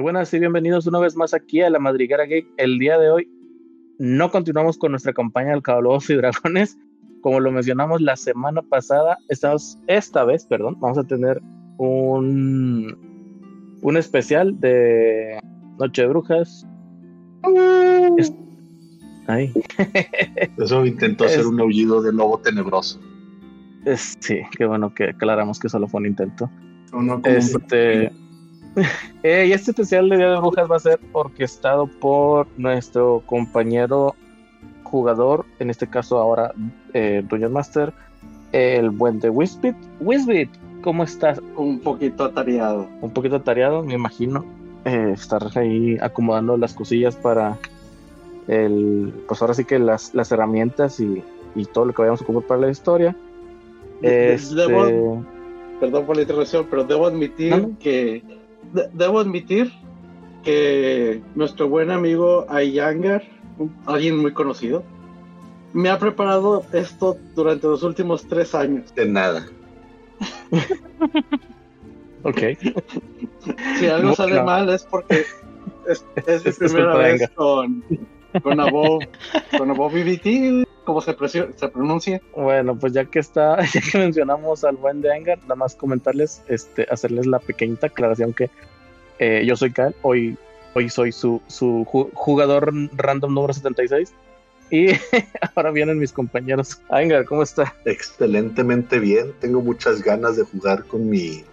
Muy buenas y bienvenidos una vez más aquí a la Madriguera Geek. El día de hoy no continuamos con nuestra campaña del Calabozos y Dragones. Como lo mencionamos la semana pasada, estamos, esta vez, perdón, vamos a tener un, un especial de Noche de Brujas. Es- Ay. Eso intentó hacer Es- un aullido de lobo tenebroso. Es- sí, qué bueno que aclaramos que solo fue un intento. No como un Este, eh, y este especial de Día de Brujas va a ser orquestado por nuestro compañero jugador, en este caso ahora eh, Dungeon Master, el buen de Wisbit. Wisbit, ¿cómo estás? un poquito atareado. Un poquito atareado, me imagino. eh, estar ahí acomodando las cosillas para el, pues ahora sí que las, las herramientas y, y todo lo que vayamos a ocupar para la historia. Este, Debo, perdón por la interrupción, pero debo admitir no. que de- debo admitir que nuestro buen amigo Ayangar, alguien muy conocido, me ha preparado esto durante los últimos tres años. De nada. ok. Si algo No, sale no. mal es porque es, es mi primera vez con con Above, con Above BBT, como se, se pronuncia. Bueno, pues ya que está, ya que mencionamos al buen de Angar, nada más comentarles, este, hacerles la pequeñita aclaración que eh, yo soy Kyle, hoy, hoy soy su, su ju- jugador random número 76 y ahora vienen mis compañeros. Angar, ¿cómo está? Excelentemente bien. Tengo muchas ganas de jugar con mi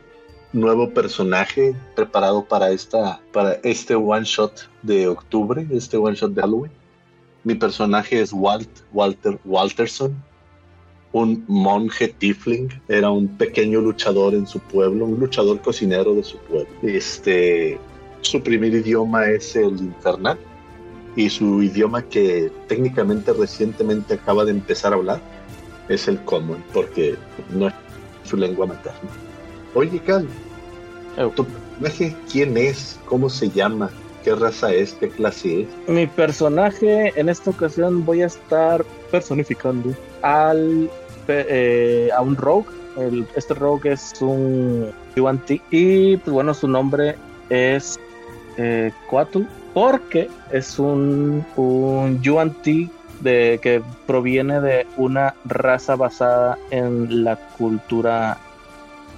nuevo personaje preparado para esta para este one shot de octubre, este one shot de Halloween. Mi personaje es Walt, Walter Walterson, un monje tiefling, era un pequeño luchador en su pueblo, un luchador cocinero de su pueblo. Este, su primer idioma es el infernal y su idioma que técnicamente recientemente acaba de empezar a hablar es el common, porque no es su lengua materna. Oye, Cal, ¿tu personaje quién es? ¿Cómo se llama? ¿Qué raza es? ¿Qué clase es? Mi personaje en esta ocasión voy a estar personificando al eh, a un rogue. El- este rogue es un Yuan Ti y pues bueno su nombre es eh, porque es un un Yuan Ti de que proviene de una raza basada en la cultura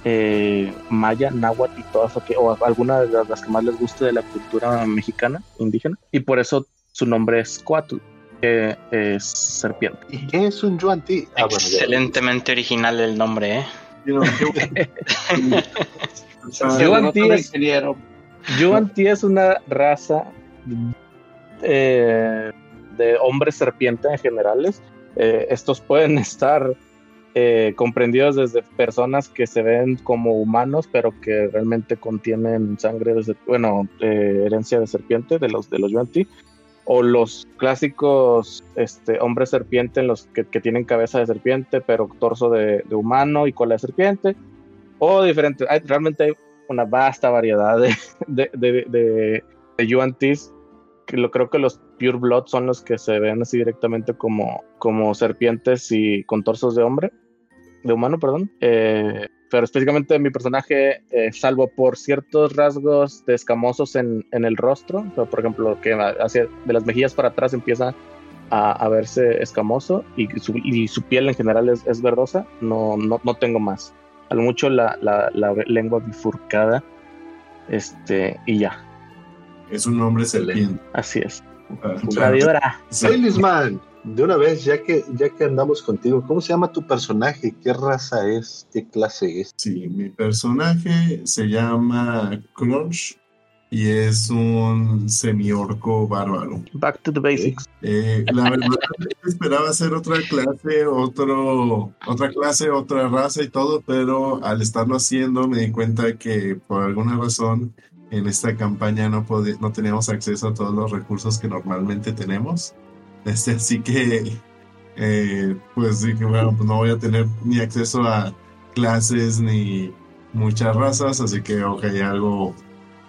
eh, maya, náhuatl y todo eso que, o alguna de las, que más les guste de la cultura mexicana, indígena, y por eso su nombre es Coatl, que es serpiente. ¿Y qué es un Yuan Ti? Ah, bueno. Excelentemente original el nombre, ¿eh? Yuan no Ti soy es- ingeniero. Yuan Ti es una raza eh, de hombres serpiente en generales. Eh, estos pueden estar eh, comprendidos desde personas que se ven como humanos, pero que realmente contienen sangre de bueno, eh, herencia de serpiente de los de los Yuan Ti. O los clásicos este, hombres serpiente en los que, tienen cabeza de serpiente, pero torso de, humano y cola de serpiente. O diferentes. Hay, realmente hay una vasta variedad de, de, de, de, lo creo que los Pure Blood son los que se ven así directamente como, como serpientes y con torsos de hombre, de humano, perdón. Eh, pero específicamente mi personaje, eh, salvo por ciertos rasgos de escamosos en, en el rostro, por ejemplo, que hacia de las mejillas para atrás empieza a, a verse escamoso y su, y su piel en general es, es verdosa, no, no, no tengo más. A lo mucho la, la, la lengua bifurcada, este, y ya, Es un nombre serpiente. así es. Ah. Sí. Baileysman, de una vez, ya que, ya que andamos contigo, ¿cómo se llama tu personaje? ¿Qué raza es? ¿Qué clase es? Sí, mi personaje se llama Crunch y es un semiorco bárbaro. Back to the basics. Eh, la verdad esperaba hacer otra clase, otro, otra clase, otra raza y todo, pero al estarlo haciendo me di cuenta que por alguna razón en esta campaña no, no teníamos acceso a todos los recursos que normalmente tenemos. Este, así que, eh, pues dije, bueno, pues no voy a tener ni acceso a clases ni muchas razas, así que ok, algo,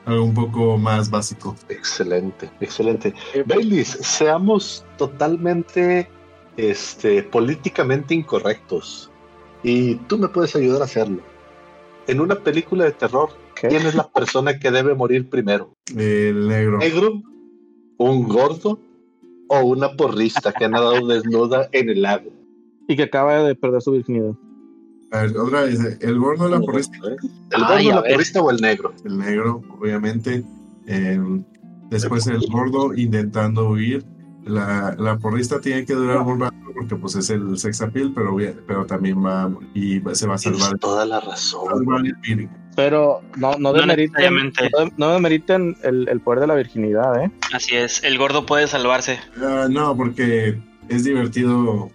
algo un poco más básico. Excelente, excelente. Baileys, seamos totalmente este, políticamente incorrectos. Y tú me puedes ayudar a hacerlo. En una película de terror, ¿Quién es la persona que debe morir primero? El negro. ¿Negro? ¿Un gordo? ¿O una porrista que ha nadado desnuda en el lago? Y que acaba de perder su virginidad. A ver, otra vez, el gordo de la porrista. ¿El Ay, gordo, a la porrista o el negro? El negro, obviamente. Eh, después el gordo intentando huir. La, la porrista tiene que durar un rato porque pues es el sex appeal, pero, pero también va y se va a salvar. Tienes toda la razón. Pero no, no, demeriten, no, no demeriten el, el poder de la virginidad, ¿eh? Así es, el gordo puede salvarse. Ah, no, porque es divertido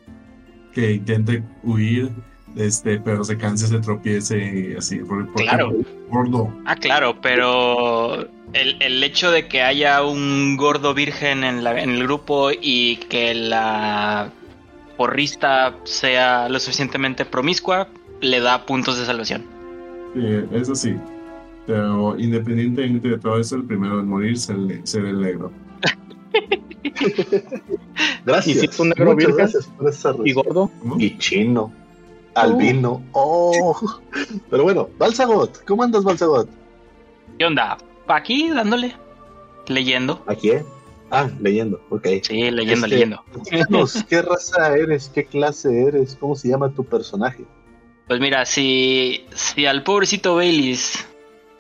que intente huir, este, pero se canse, se tropiece y así. por- porque Claro. Gordo. Ah, claro, pero el, el hecho de que haya un gordo virgen en, la- en el grupo y que la porrista sea lo suficientemente promiscua le da puntos de salvación. Sí, eso sí. Pero independientemente de todo eso, el primero en morir será el, será el negro. Gracias. ¿Y si es un negro Muchas virgen? gracias por esa Y gordo. ¿Cómo? Y chino. Albino. Oh. Pero bueno, Balsagot. ¿Cómo andas, Balsagot? ¿Qué onda? Aquí dándole, leyendo. ¿A quién? Ah, leyendo. Ok. Sí, leyendo, Este- leyendo. Díganos, ¿qué raza eres? ¿Qué clase eres? ¿Cómo se llama tu personaje? Pues mira, si, si al pobrecito Baileys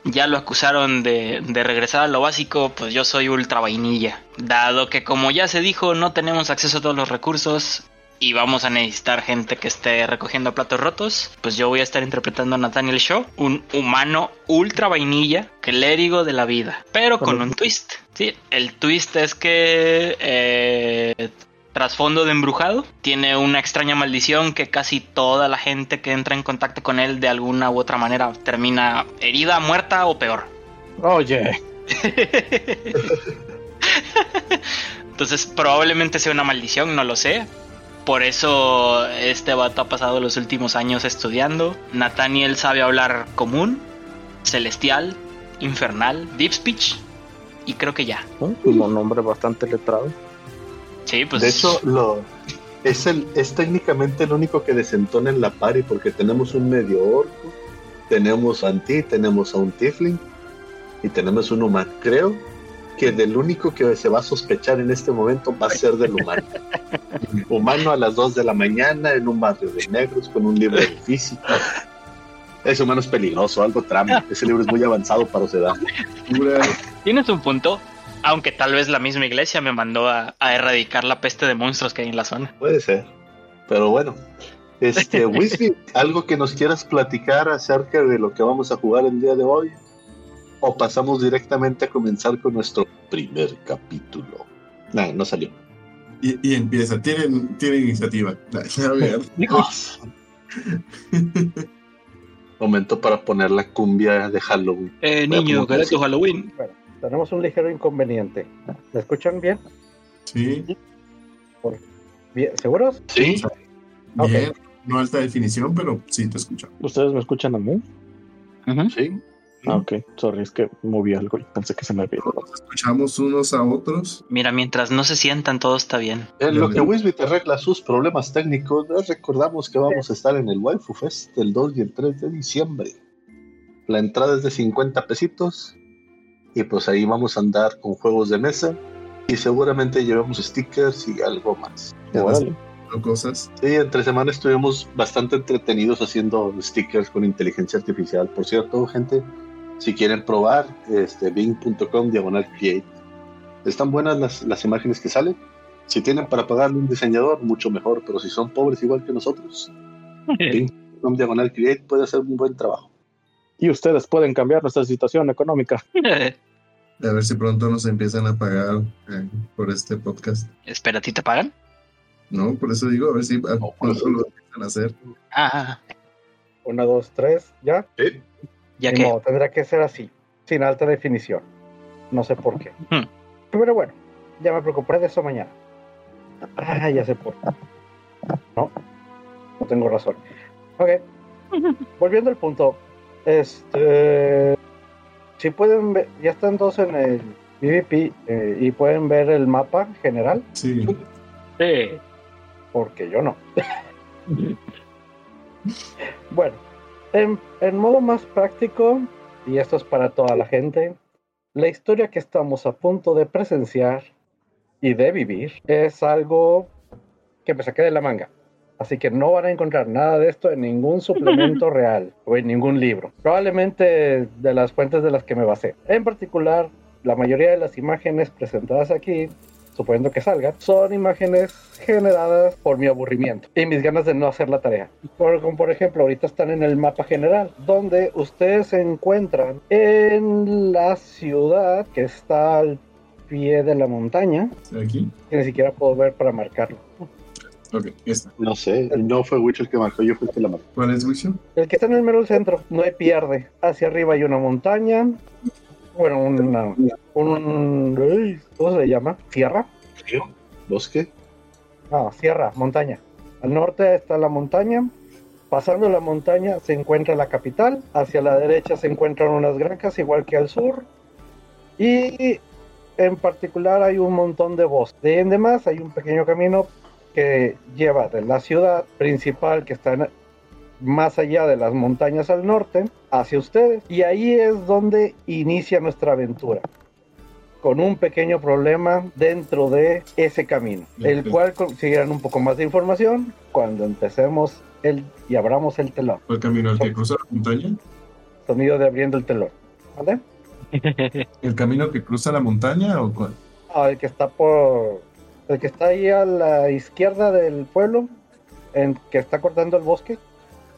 ya lo acusaron de, de regresar a lo básico, pues yo soy ultra vainilla. Dado que como ya se dijo, no tenemos acceso a todos los recursos y vamos a necesitar gente que esté recogiendo platos rotos, pues yo voy a estar interpretando a Nathaniel Shaw, un humano ultra vainilla, clérigo de la vida, pero con un twist. Sí, el twist es que eh, trasfondo de embrujado. Tiene una extraña maldición que casi toda la gente que entra en contacto con él de alguna u otra manera termina herida, muerta o peor. Oye, Entonces probablemente sea una maldición, no lo sé. Por eso este vato ha pasado los últimos años estudiando. Nathaniel sabe hablar común, celestial, infernal, deep speech. Y creo que ya. un nombre bastante letrado. Sí, pues de hecho, lo, es, el, es técnicamente el único que desentona en la party porque tenemos un medio orco, tenemos a Anti, tenemos a un Tifling y tenemos un humano. Creo que del único que se va a sospechar en este momento va a ser del humano. humano a las 2 de la mañana en un barrio de negros con un libro de física. Ese humano es peligroso, algo trama. Ese libro es muy avanzado para su edad. Tienes un punto, aunque tal vez la misma iglesia me mandó a, a erradicar la peste de monstruos que hay en la zona. Puede ser. Pero bueno. Este, Whisky, ¿algo que nos quieras platicar acerca de lo que vamos a jugar el día de hoy? ¿O pasamos directamente a comenzar con nuestro primer capítulo? No, no salió. Y, y empieza. Tienen, tienen iniciativa. A ver. Momento para poner la cumbia de Halloween. Eh, niño, ¿qué es tu Halloween? Bueno, tenemos un ligero inconveniente. ¿Me escuchan bien? Sí. bien ¿Seguros? Sí. Bien. No alta definición, pero sí te escucho. ¿Ustedes me escuchan a mí? sí. Ah, ok. Sorry, es que moví algo y pensé que se me había ido. Nos escuchamos unos a otros. Mira, mientras no se sientan, todo está bien. En lo que Wisby te arregla sus problemas técnicos, les recordamos que vamos a estar en el Waifu Fest el 2 y el 3 de diciembre. La entrada es de 50 pesitos y pues ahí vamos a andar con juegos de mesa y seguramente llevamos stickers y algo más. Cosas. Sí, entre semana estuvimos bastante entretenidos haciendo stickers con inteligencia artificial. Por cierto, gente, si quieren probar, este, bing.com diagonal create. Están buenas las, las imágenes que salen. Si tienen para pagarle un diseñador, mucho mejor. Pero si son pobres igual que nosotros, bing.com diagonal create puede hacer un buen trabajo. Y ustedes pueden cambiar nuestra situación económica. A ver si pronto nos empiezan a pagar eh, por este podcast. Espera, ¿a ti te pagan? No, por eso digo, a ver si a- por pronto eso. lo empiezan a hacer. Ah, Una, dos, tres, ya. ya Ni que. modo, tendrá que ser así, sin alta definición. No sé por qué. Hmm. Pero bueno, ya me preocuparé de eso mañana. Ah, ya sé por qué. No, no tengo razón. Ok, volviendo al punto. Este. Si pueden ver, ya están dos en el PvP eh, y pueden ver el mapa general, Sí. Sí. porque yo no. bueno, en, en modo más práctico, y esto es para toda la gente, la historia que estamos a punto de presenciar y de vivir es algo que me saqué de la manga. Así que no van a encontrar nada de esto en ningún suplemento real o en ningún libro. Probablemente de las fuentes de las que me basé. En particular, la mayoría de las imágenes presentadas aquí, suponiendo que salgan, son imágenes generadas por mi aburrimiento y mis ganas de no hacer la tarea. Por, como por ejemplo, ahorita están en el mapa general, donde ustedes se encuentran en la ciudad que está al pie de la montaña, ¿Aquí? que ni siquiera puedo ver para marcarlo. Ok, esta. No sé, no fue Witch el que marcó, yo fui el que la marcó. ¿Cuál es Wixon? El que está en el mero centro, no hay pierde. Hacia arriba hay una montaña. Bueno, una, un, ¿cómo se le llama? ¿Sierra? ¿Río? ¿Bosque? No, sierra, montaña. Al norte está la montaña. Pasando la montaña se encuentra la capital. Hacia la derecha se encuentran unas granjas, igual que al sur. Y en particular hay un montón de bosques. De en demás hay un pequeño camino que lleva de la ciudad principal que está en- más allá de las montañas al norte hacia ustedes. Y ahí es donde inicia nuestra aventura. Con un pequeño problema dentro de ese camino, el cual conseguirán un poco más de información cuando empecemos el, y abramos el telón. ¿Cuál camino? ¿El que cruza la montaña? Sonido de abriendo el telón. ¿Vale? ¿El camino que cruza la montaña o cuál? Ah, el que está por. El que está ahí a la izquierda del pueblo, en que está cortando el bosque.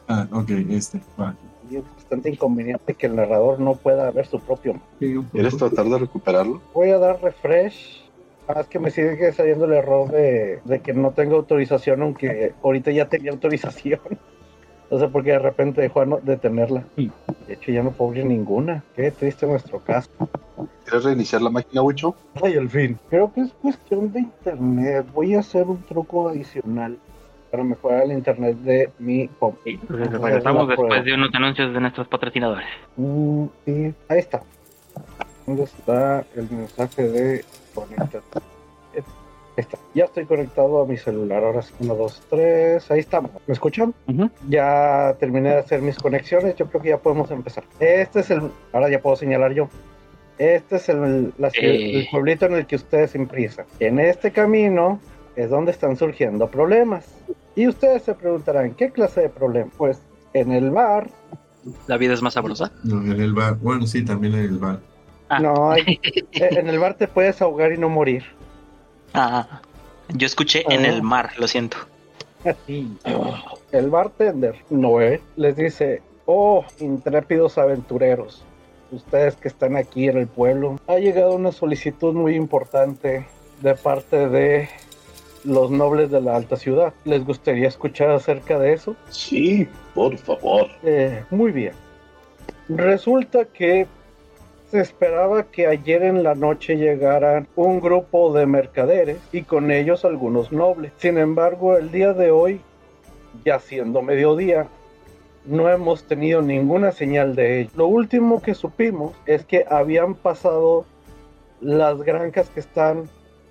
Ah, ok, este. Va. Y es bastante inconveniente que el narrador no pueda ver su propio. ¿Quieres tratar de recuperarlo? Voy a dar refresh. Ah, es que me sigue saliendo el error de, de que no tengo autorización, aunque ahorita ya tenía autorización. No sé por qué de repente dejó ano- de tenerla. De hecho, ya no puedo abrir ninguna. Qué triste nuestro caso. ¿Quieres reiniciar la máquina, Wicho? Ay, al fin. Creo que es cuestión de internet. Voy a hacer un truco adicional para mejorar el internet de mi home. Regresamos después de unos anuncios de nuestros patrocinadores. Mm, sí, ahí está. ¿Dónde está el mensaje de conectar? Está. Ya estoy conectado a mi celular. Ahora sí, 1, 2, 3. Ahí estamos. ¿Me escuchan? Ujú. Ya terminé de hacer mis conexiones. Yo creo que ya podemos empezar. Este es el. Ahora ya puedo señalar yo. Este es el, la Eh. el pueblito en el que ustedes imprisa. En este camino es donde están surgiendo problemas. Y ustedes se preguntarán, ¿qué clase de problemas? Pues en el bar La vida es más sabrosa. No, en el bar. Bueno, sí, también en el bar. Ah. No, en el bar te puedes ahogar y no morir. Ah, yo escuché en Ah. el mar, lo siento. El bartender, Noé, les dice, oh, intrépidos aventureros, ustedes que están aquí en el pueblo, ha llegado una solicitud muy importante de parte de los nobles de la alta ciudad. ¿Les gustaría escuchar acerca de eso? Sí, por favor. Eh, muy bien. Resulta que se esperaba que ayer en la noche llegaran un grupo de mercaderes y con ellos algunos nobles. Sin embargo, el día de hoy, ya siendo mediodía, no hemos tenido ninguna señal de ellos. Lo último que supimos es que habían pasado las granjas que están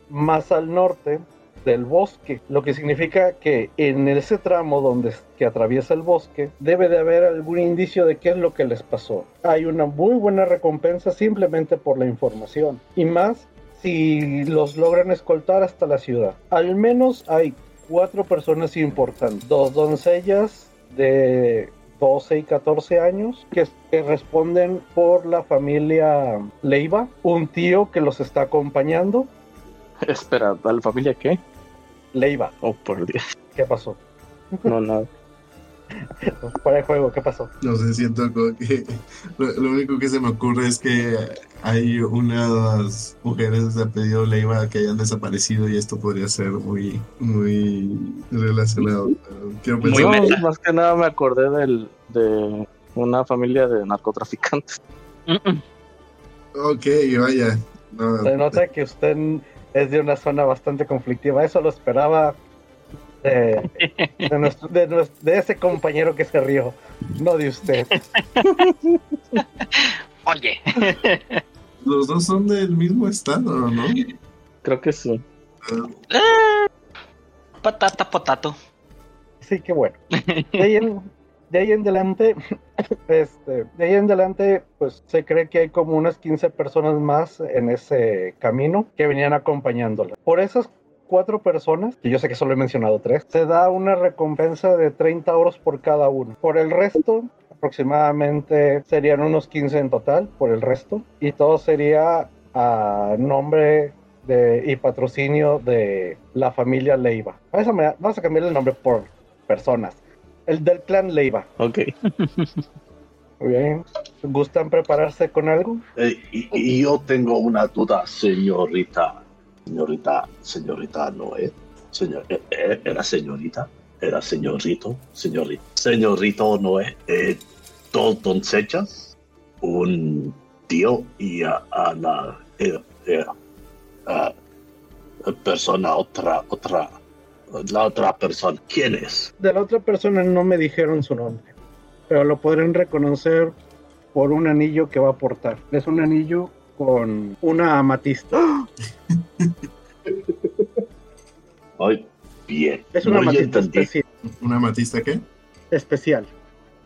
más al norte del bosque, lo que significa que en ese tramo donde que atraviesa el bosque debe de haber algún indicio de qué es lo que les pasó. Hay una muy buena recompensa simplemente por la información y más si los logran escoltar hasta la ciudad. Al menos hay cuatro personas importantes, dos doncellas de 12 y 14 años que, que responden por la familia Leiva, un tío que los está acompañando, Espera, ¿a la familia qué? Leiva, Oh, por Dios. ¿qué pasó? No, nada. Para el juego, ¿qué pasó? No sé, siento como que lo, lo único que se me ocurre es que hay unas mujeres de apellido Leiva que hayan desaparecido y esto podría ser muy, muy relacionado. Quiero Muy pensar, más que nada me acordé del, de una familia de narcotraficantes. Mm, mm. ok, vaya. No, Se nota que usted es de una zona bastante conflictiva. Eso lo esperaba de, de, nuestro- de nues- de ese compañero que se rió, no de usted. Oye, los dos son del mismo estado, ¿no? Creo que sí. Ah, patata, potato. Así que bueno. De ahí en, de ahí en adelante, Este, de ahí en adelante, pues se cree que hay como unas 15 personas más en ese camino que venían acompañándola. Por esas cuatro personas, que yo sé que solo he mencionado tres, se da una recompensa de 30 euros por cada uno. Por el resto, aproximadamente serían unos 15 en total, por el resto, y todo sería a nombre de, y patrocinio de la familia Leiva. Vamos a, vamos a cambiar el nombre por personas. El del clan Leiva. Ok. Muy bien. ¿Gustan prepararse con algo? Eh, y, y yo tengo una duda, señorita. Señorita, señorita Noé. Señor, eh, eh, ¿Era señorita? ¿Era señorito? Señorito, señorito Noé. Eh, dos doncellas, un tío y a, a la eh, eh, a- persona, otra, otra, la otra persona. ¿Quién es? De la otra persona no me dijeron su nombre, pero lo podrán reconocer por un anillo que va a portar. Es un anillo con una amatista. Ay, bien. Es una amatista entendí. especial, ¿Una matista qué? especial.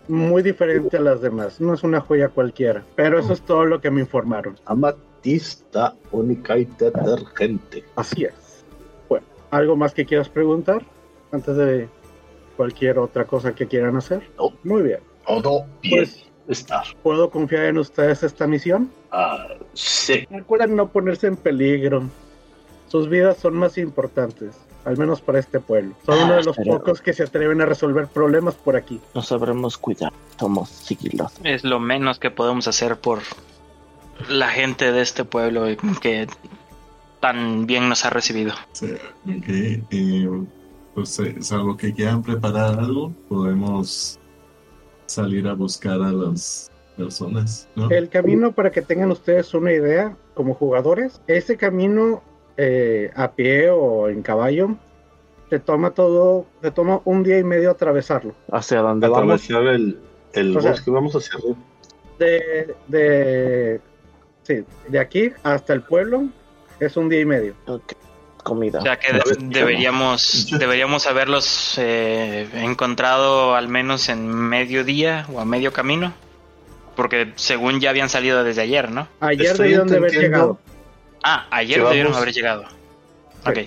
Muy diferente a las demás. No es una joya cualquiera. Pero eso es todo lo que me informaron. Amatista única y detergente. Así es. ¿Algo más que quieras preguntar antes de cualquier otra cosa que quieran hacer? No. Muy bien. Todo bien Pues, estar. ¿puedo confiar en ustedes esta misión? Ah, sí. Recuerden no ponerse en peligro. Sus vidas son más importantes, al menos para este pueblo. Son uno de los pero- pocos que se atreven a resolver problemas por aquí. No sabremos cuidar. Somos sigilosos. Es lo menos que podemos hacer por la gente de este pueblo que tan bien nos ha recibido. Sí, ok. eh, pues, eh, salvo que quieran preparar algo, podemos salir a buscar a las personas, ¿no? El camino, para que tengan ustedes una idea como jugadores, ese camino eh, a pie o en caballo, te toma todo, te toma un día y medio atravesarlo. Hacia dónde vamos. Atravesar el, el O sea- bosque. Vamos hacia arriba. De, de, sí, de aquí hasta el pueblo es un día y medio. Ok. Comida. O sea que deberíamos, deberíamos haberlos eh, encontrado al menos en mediodía o a medio camino. Porque según ya habían salido desde ayer, ¿no? Ayer Estoy debieron de haber llegado. Ah, ayer debieron haber llegado. Sí. Ok.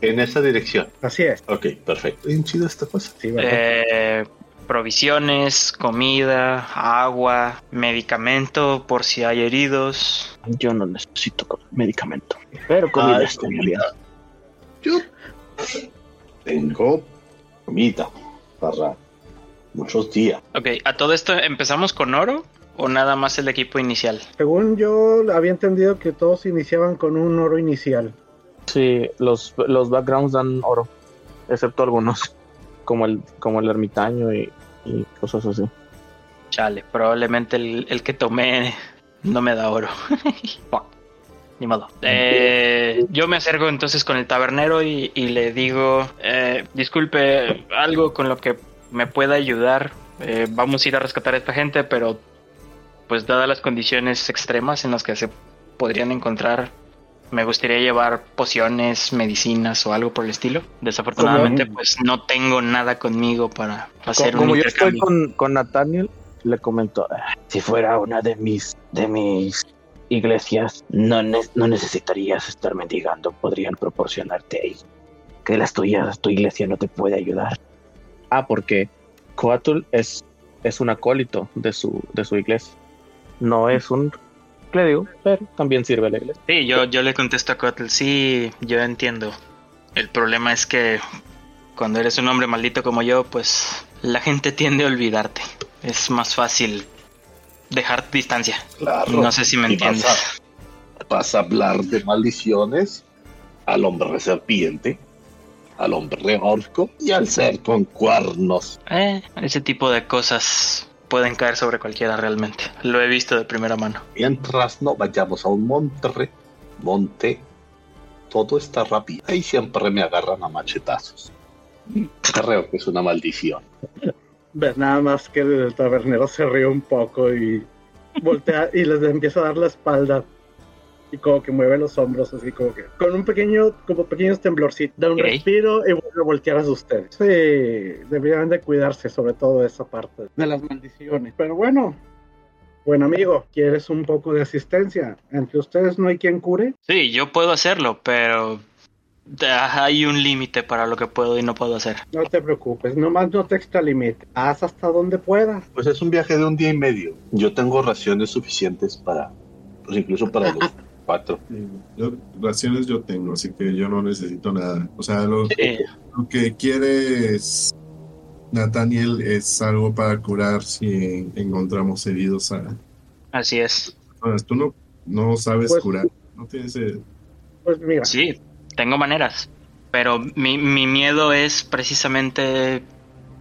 En esa dirección. Así es. Ok, perfecto. Bien chido esta cosa. Sí. Eh, provisiones, comida, agua, medicamento por si hay heridos. Yo no necesito medicamento. Pero comida Ay, está bien. Yo tengo comida para muchos días. Ok, ¿a todo esto empezamos con oro o nada más el equipo inicial? Según yo había entendido que todos iniciaban con un oro inicial. Sí, los, los backgrounds dan oro. Excepto algunos. Como el, como el ermitaño y, y cosas así. Chale, probablemente el, el que tomé no me da oro. Ni modo. Eh, yo me acerco entonces con el tabernero y, y le digo, eh, disculpe, algo con lo que me pueda ayudar. Eh, vamos a ir a rescatar a esta gente, pero pues dadas las condiciones extremas en las que se podrían encontrar, me gustaría llevar pociones, medicinas o algo por el estilo. Desafortunadamente, pues no tengo nada conmigo para hacer como un yo estoy con, con Nathaniel, le comento, "Ah, si fuera una de mis, de mis iglesias, no, ne- no necesitarías estar mendigando, podrían proporcionarte ahí. Que las tuyas, tu iglesia no te puede ayudar. Ah, porque Coatl es, es un acólito de su, de su iglesia. No es un clérigo, pero también sirve a la iglesia. Sí, yo, yo le contesto a Kotl, sí, yo entiendo. El problema es que cuando eres un hombre maldito como yo, pues la gente tiende a olvidarte. Es más fácil dejar distancia. Claro. No sé si me vas entiendes. a- Vas a hablar de maldiciones al hombre serpiente, al hombre orco y al ser con cuernos. Eh, ese tipo de cosas pueden caer sobre cualquiera realmente. Lo he visto de primera mano. Mientras no vayamos a un monte, monte, todo está rápido. Ahí siempre me agarran a machetazos. Creo que es una maldición. Ves nada más que el tabernero se ríe un poco y voltea y les empieza a dar la espalda. Y como que mueve los hombros así como que con un pequeño, como pequeños temblorcitos, da un respiro y vuelve a voltear hacia ustedes. Sí, deberían de cuidarse sobre todo esa parte de las maldiciones. Pero bueno, buen amigo, ¿quieres un poco de asistencia? Entre ustedes no hay quien cure. Sí, yo puedo hacerlo, pero ah, hay un límite para lo que puedo y no puedo hacer. No te preocupes, nomás no te extralimite. Haz hasta donde puedas. Pues es un viaje de un día y medio. Yo tengo raciones suficientes para, pues incluso para los cuatro. Sí, yo- raciones yo tengo, así que yo no necesito nada. O sea, lo, Sí, lo que quiere es Nathaniel es algo para curar si encontramos heridos a así es. personas. Tú no, no sabes Pues- curar. No tienes eh, Pues mira, Sí, tengo maneras. Pero mi, mi miedo es precisamente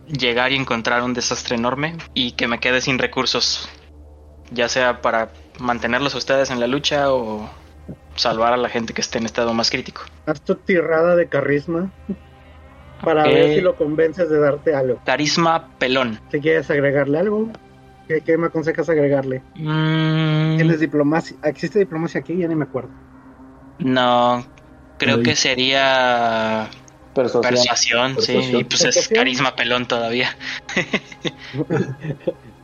llegar y encontrar un desastre enorme y que me quede sin recursos. Ya sea para mantenerlos a ustedes en la lucha o salvar a la gente que esté en estado más crítico. haz tu tirada de carisma para ver si lo convences de darte algo. Carisma pelón. Si quieres agregarle algo, ¿qué, qué me aconsejas agregarle? Mm, ¿Tienes diplomacia? ¿Existe diplomacia aquí? Ya ni me acuerdo. no, creo que sería Persuasión. persuasión, sí, Persuasión. y pues es Persuasión. carisma pelón todavía.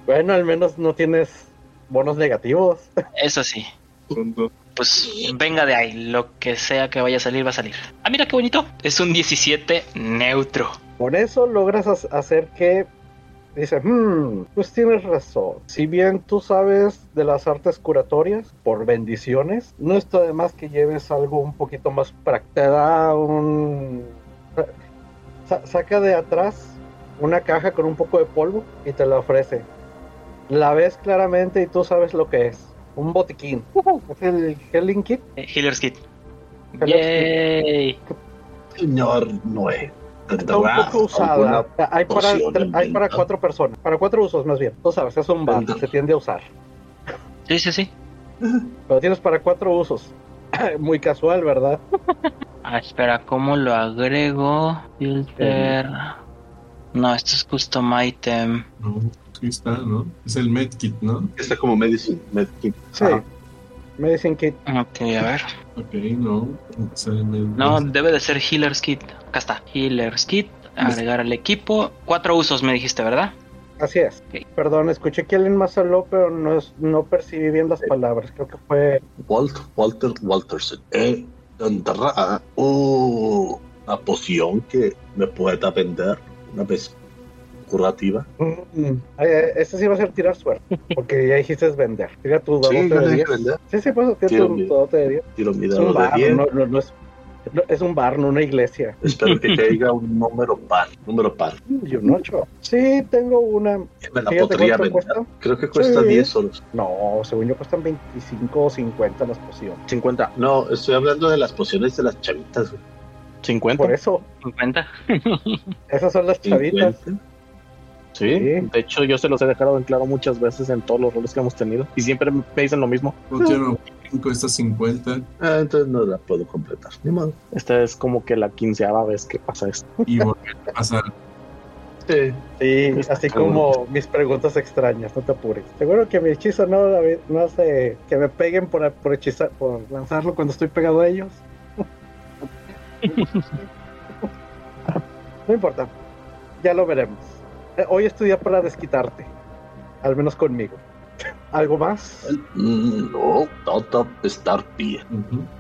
Bueno, al menos no tienes bonos negativos. Eso sí. Pues venga de ahí, lo que sea que vaya a salir va a salir. Ah, mira qué bonito. Es un 17 neutro. Por eso logras ha- hacer que dice, "Hmm, pues tienes razón. Si bien tú sabes de las artes curatorias por bendiciones, no está de más que lleves algo un poquito más práctico. Te da un sa- saca de atrás una caja con un poco de polvo y te la ofrece. La ves claramente y tú sabes lo que es. Un botiquín. Es el Healing Kit. Eh, Healer's Kit. Yay. Señor Noé. Está un ¿tendrá poco usada. Hay para, hay para cuatro personas. Para cuatro usos, más bien. Tú sabes, es un bar. Se tiende a usar. Sí, sí, sí. Pero tienes para cuatro usos. Muy casual, ¿verdad? Ah, espera, ¿cómo lo agrego? Filter. No, esto es custom item. Aquí está, ¿no? Es el medkit, ¿no? Está como medicine. medkit. Sí. Ajá. Medicine Kit. Ok, a ver. Ok, no. No, debe de ser Healer's Kit. Acá está. Healer's Kit. Agregar al equipo. Cuatro usos me dijiste, ¿verdad? Así es. Perdón, escuché que alguien más habló, pero no, es- no percibí bien las palabras. Creo que fue. Walt, Walter Walterson. Eh, tendrá uh, una poción que me pueda vender una vez curativa. Mm, este sí va a ser tirar suerte. Porque ya dijiste es vender. Tira tu Sí, dadote yo de le 10. dije vender. Sí, sí, pues tira Tiro tu mi- dadote de 10. Tiro mi Es dado un de bar, 10. no, no, no es. no, es un bar, no una iglesia. Espero que caiga un número par. Número par. Y un 8. Sí, tengo una. Me la podría vender. cuesta. Creo que cuesta Sí. 10 solos. No, según yo cuestan 25 o 50 las pociones. 50. No, estoy hablando de las pociones de las chavitas. güey. 50. Por eso, 50. esas son las chavitas. 50. Sí, Sí. de hecho yo se los he dejado en claro muchas veces en todos los roles que hemos tenido y siempre me dicen lo mismo. Funciona, cuesta 50 Ah, entonces no la puedo completar. Ni modo. Esta es como que la quinceava vez que pasa esto. y volver a pasar. Sí. Sí, así como mis preguntas extrañas, no te apures. Seguro que mi hechizo no, David, no hace que me peguen por, por hechizar, por lanzarlo cuando estoy pegado a ellos. No importa, ya lo veremos. Eh, Hoy es tu día para desquitarte, al menos conmigo. ¿Algo más? No, todo estar bien.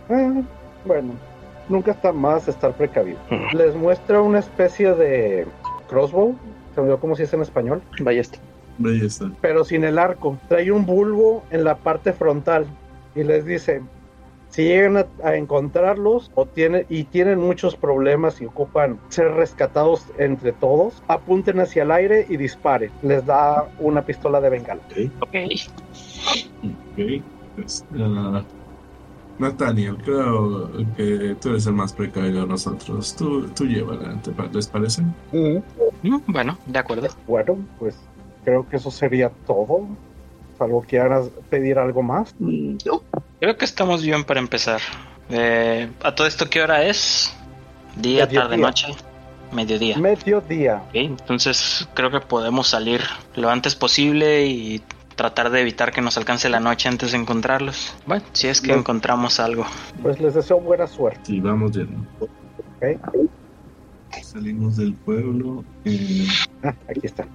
Ah, bueno, nunca está más estar precavido. Les muestra una especie de crossbow, se me olvidó cómo se dice en español, Vaya esto. Ahí está. pero sin el arco. Trae un bulbo en la parte frontal y les dice, si llegan a, a encontrarlos o tienen, y tienen muchos problemas y ocupan ser rescatados entre todos, apunten hacia el aire y disparen. Les da una pistola de bengala. ¿ok? Ok. Ok. Pues, ah, Nathaniel, creo que tú eres el más precavido de nosotros. Tú, tú llévala, ¿te pa- ¿les parece? Mm, Bueno, de acuerdo. Bueno, pues creo que eso sería todo. Salvo quieras pedir algo más. Mm, no. Creo que estamos bien para empezar. Eh, ¿A todo esto qué hora es? Día, Mediodía. tarde, noche. Mediodía. Mediodía. Ok, entonces creo que podemos salir lo antes posible y tratar de evitar que nos alcance la noche antes de encontrarlos. Bueno, si es que No. encontramos algo. Pues les deseo buena suerte. Y vamos yendo. ¿ok? Salimos del pueblo. eh, Ah, aquí está.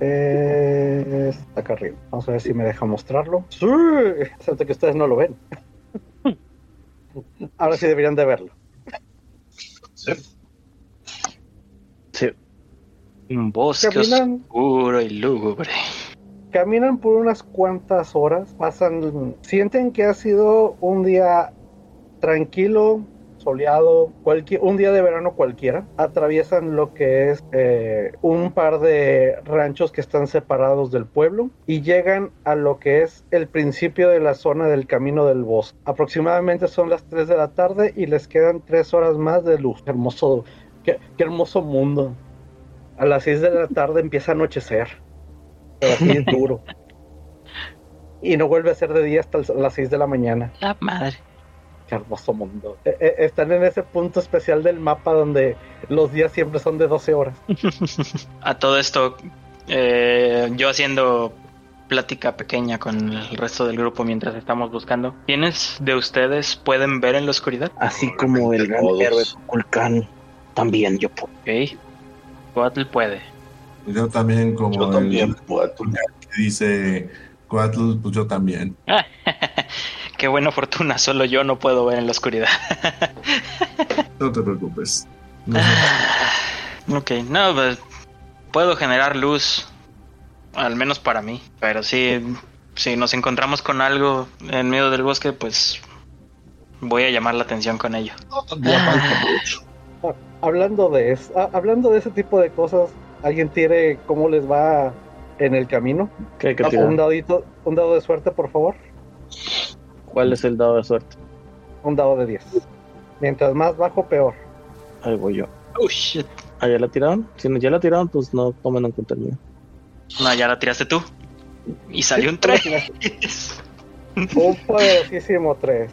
Eh, está acá arriba. Vamos a ver si me deja mostrarlo. Sí, excepto que ustedes no lo ven. Ahora sí deberían de verlo. Sí. Sí. Un bosque Caminan. oscuro y lúgubre. Caminan por unas cuantas horas, pasan, sienten que ha sido un día tranquilo, soleado, cualquier, un día de verano cualquiera. Atraviesan lo que es eh, un par de ranchos que están separados del pueblo y llegan a lo que es el principio de la zona del camino del bosque. Aproximadamente son las 3 de la tarde y les quedan 3 horas más de luz. Hermoso, qué, qué hermoso mundo. A las 6 de la tarde empieza a anochecer pero así es duro. Y no vuelve a ser de día hasta las 6 de la mañana. La madre. Qué hermoso mundo. Eh, eh, están en ese punto especial del mapa donde los días siempre son de 12 horas. A todo esto, eh, yo haciendo plática pequeña con el resto del grupo mientras estamos buscando. ¿Quiénes de ustedes pueden ver en la oscuridad? Así como el gran Todos. héroe Kulkan, también yo puedo. Ok. Coatl puede. yo también, como Yo el también puedo. que dice Coatl, pues yo también. Qué buena fortuna, solo yo no puedo ver en la oscuridad. No te preocupes. No sé. ok, no, pues, puedo generar luz, al menos para mí, pero sí, si nos encontramos con algo en medio del bosque, pues voy a llamar la atención con ello. Falta mucho. Hablando de eso, ah, hablando de ese tipo de cosas, ¿alguien tiene cómo les va en el camino? ¿Qué, qué Ah, un dadito, un dado de suerte, por favor. ¿Cuál es el dado de suerte? Un dado de 10. Mientras más bajo, peor. Ahí voy yo. Oh shit. ¿Ah, ya la tiraron? Si no, ya la tiraron, pues no tomen en cuenta el mío. No, ya la tiraste tú. Y salió un 3. Un poderosísimo 3.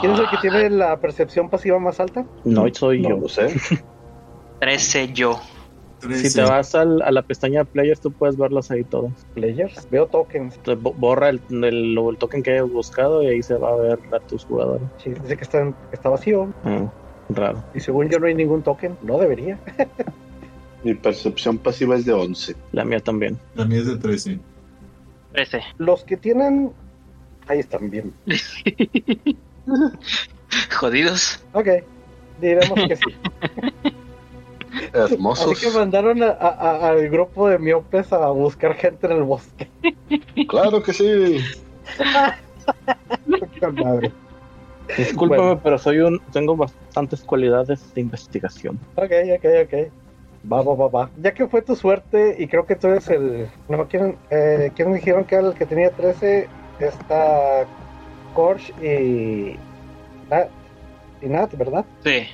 ¿Quién es el que tiene la percepción pasiva más alta? No soy No yo. lo sé. 13 yo. Si te vas al- a la pestaña de players, tú puedes verlos ahí todos. Players. Veo tokens. Borra el, el, el token que hayas buscado y ahí se va a ver a tus jugadores. Sí, dice que está, está vacío. Ah, raro. Y según yo no hay ningún token. No debería. Mi percepción pasiva es de 11. La mía también. La mía es de 13. 13. Los que tienen... Ahí están bien. Jodidos. Ok. Diremos que sí. Hermosos. Así que mandaron a- a- a- al grupo de miopes a buscar gente en el bosque. Claro que sí. Madre. Discúlpame, Bueno. pero soy un tengo bastantes cualidades de investigación. Ok, ok, ok. Va, va, va, va. Ya que fue tu suerte y creo que tú eres el... No, ¿quién, eh, ¿quién me dijeron que era el que tenía 13? Está Korsh y... Nat, y Nat, ¿verdad? Sí.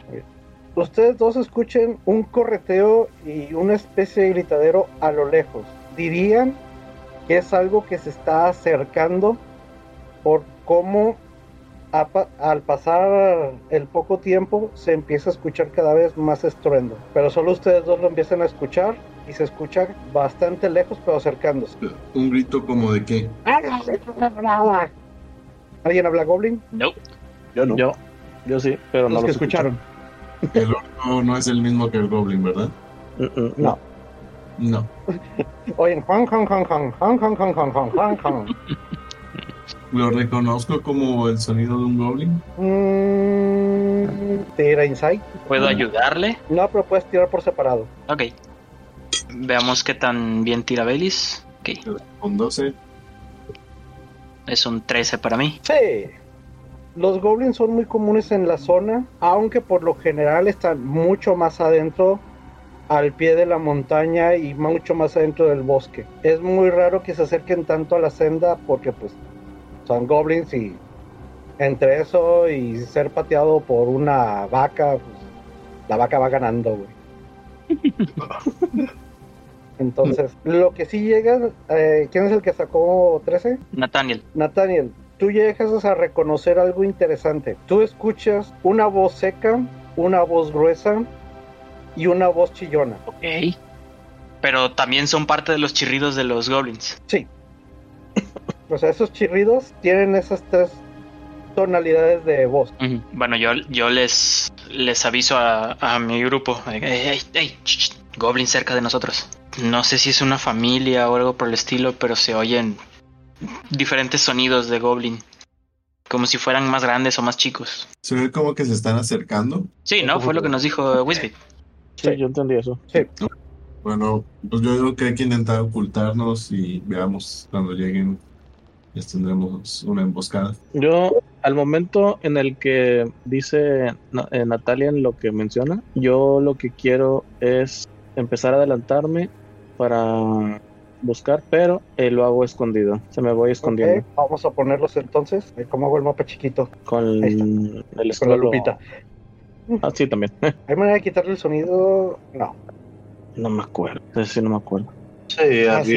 Ustedes dos escuchen un correteo y una especie de gritadero a lo lejos. Dirían que es algo que se está acercando por cómo a pa- al pasar el poco tiempo se empieza a escuchar cada vez más estruendo. Pero solo ustedes dos lo empiezan a escuchar y se escucha bastante lejos pero acercándose. Un grito como de qué. ¿Alguien habla Goblin? No. Yo no. Yo, yo sí, pero no Los que escucharon. El orco no es el mismo que el goblin, ¿verdad? Mm, mm, No. No. Oyen, Hong, Hong, Hong, Hong, Hong, Hong, Hong, Hong, Hong, Hong, Hong. ¿Lo reconozco como el sonido de un goblin? Mm, Tira Insight. ¿Puedo ayudarle? No, pero puedes tirar por separado. Ok. Veamos qué tan bien tira Belis. Ok. Con 12. Es un 13 para mí. Sí. Los goblins son muy comunes en la zona, aunque por lo general están mucho más adentro, al pie de la montaña y mucho más adentro del bosque. Es muy raro que se acerquen tanto a la senda porque pues son goblins y entre eso y ser pateado por una vaca, pues, la vaca va ganando, güey. Entonces, lo que sí llega, eh, ¿quién es el que sacó 13? Nathaniel. Nathaniel, tú llegas a reconocer algo interesante. Tú escuchas una voz seca, una voz gruesa y una voz chillona. Ok. Pero también son parte de los chirridos de los goblins. O sea, esos chirridos tienen esas tres tonalidades de voz. Bueno, yo, yo les, les aviso a, a mi grupo. Ey, ey, ey, ch, ch, goblins cerca de nosotros. No sé si es una familia o algo por el estilo, pero se oyen diferentes sonidos de goblin. Como si fueran más grandes o más chicos. Se ve como que se están acercando. Sí, ¿no? Fue lo que nos dijo Wisbit. Sí, yo entendí eso. Bueno, pues yo digo que hay que intentar ocultarnos y veamos cuando lleguen. Ya tendremos una emboscada. Yo, al momento en el que dice eh, Natalia en lo que menciona, yo lo que quiero es empezar a adelantarme para buscar, pero eh, lo hago escondido. Se me voy escondiendo vamos a ponerlos entonces. ¿Cómo hago el mapa chiquito? con el la lupita. Ah, sí, también. ¿Hay manera de quitarle el sonido? No. no me acuerdo. Sí no me acuerdo. Sí, Ah, sí.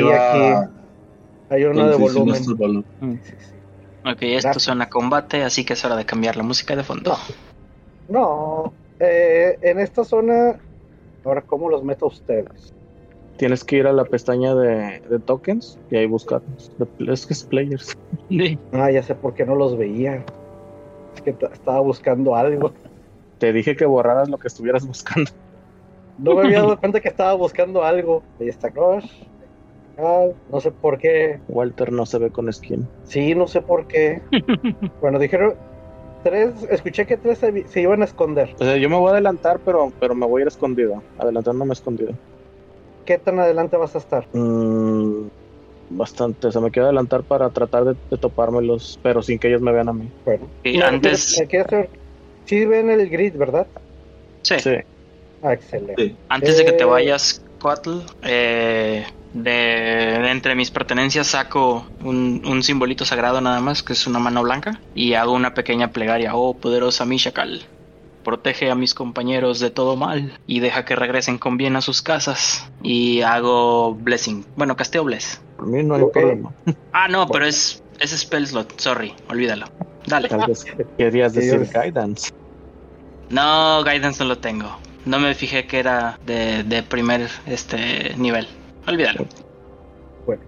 Hay uno de volumen. volumen. Sí. Ok, esto Gracias. suena a combate, así que es hora de cambiar la música de fondo. No, eh, en esta zona, ahora cómo los meto a ustedes. Tienes que ir a la pestaña de, de tokens y ahí buscarlos. Es que es players. Ah, ya sé por qué no los veía. Es que estaba buscando algo. Te dije que borraras lo que estuvieras buscando. No me había dado cuenta que estaba buscando algo. Ahí está Crush. Ah, no sé por qué. Walter no se ve con skin. Sí, no sé por qué. Bueno, dijeron tres. Escuché que tres se, se iban a esconder. O sea, yo me voy a adelantar, pero, pero me voy a ir escondido. Adelantándome escondido. ¿Qué tan adelante vas a estar? Mm, bastante. O sea, me quiero adelantar para tratar de, de topármelos, pero sin que ellos me vean a mí. Bueno, Y no, antes, me quiero hacer. Sí, ven el grid, ¿verdad? sí, Sí. Ah, excelente. Sí. antes de que te Eh. vayas, Coatl, eh, de, de entre mis pertenencias saco un, un simbolito sagrado nada más, que es una mano blanca, y hago una pequeña plegaria. Oh, poderosa Mishakal, protege a mis compañeros de todo mal y deja que regresen con bien a sus casas. Y hago blessing. Bueno, casteo bless. Por mí no hay problema. Ah, no, pero es, es spell slot, sorry, olvídalo. Dale. Tal vez querías Sí, decir guidance. No, guidance no lo tengo. No me fijé que era de, de primer este nivel. Olvídalo. Bueno.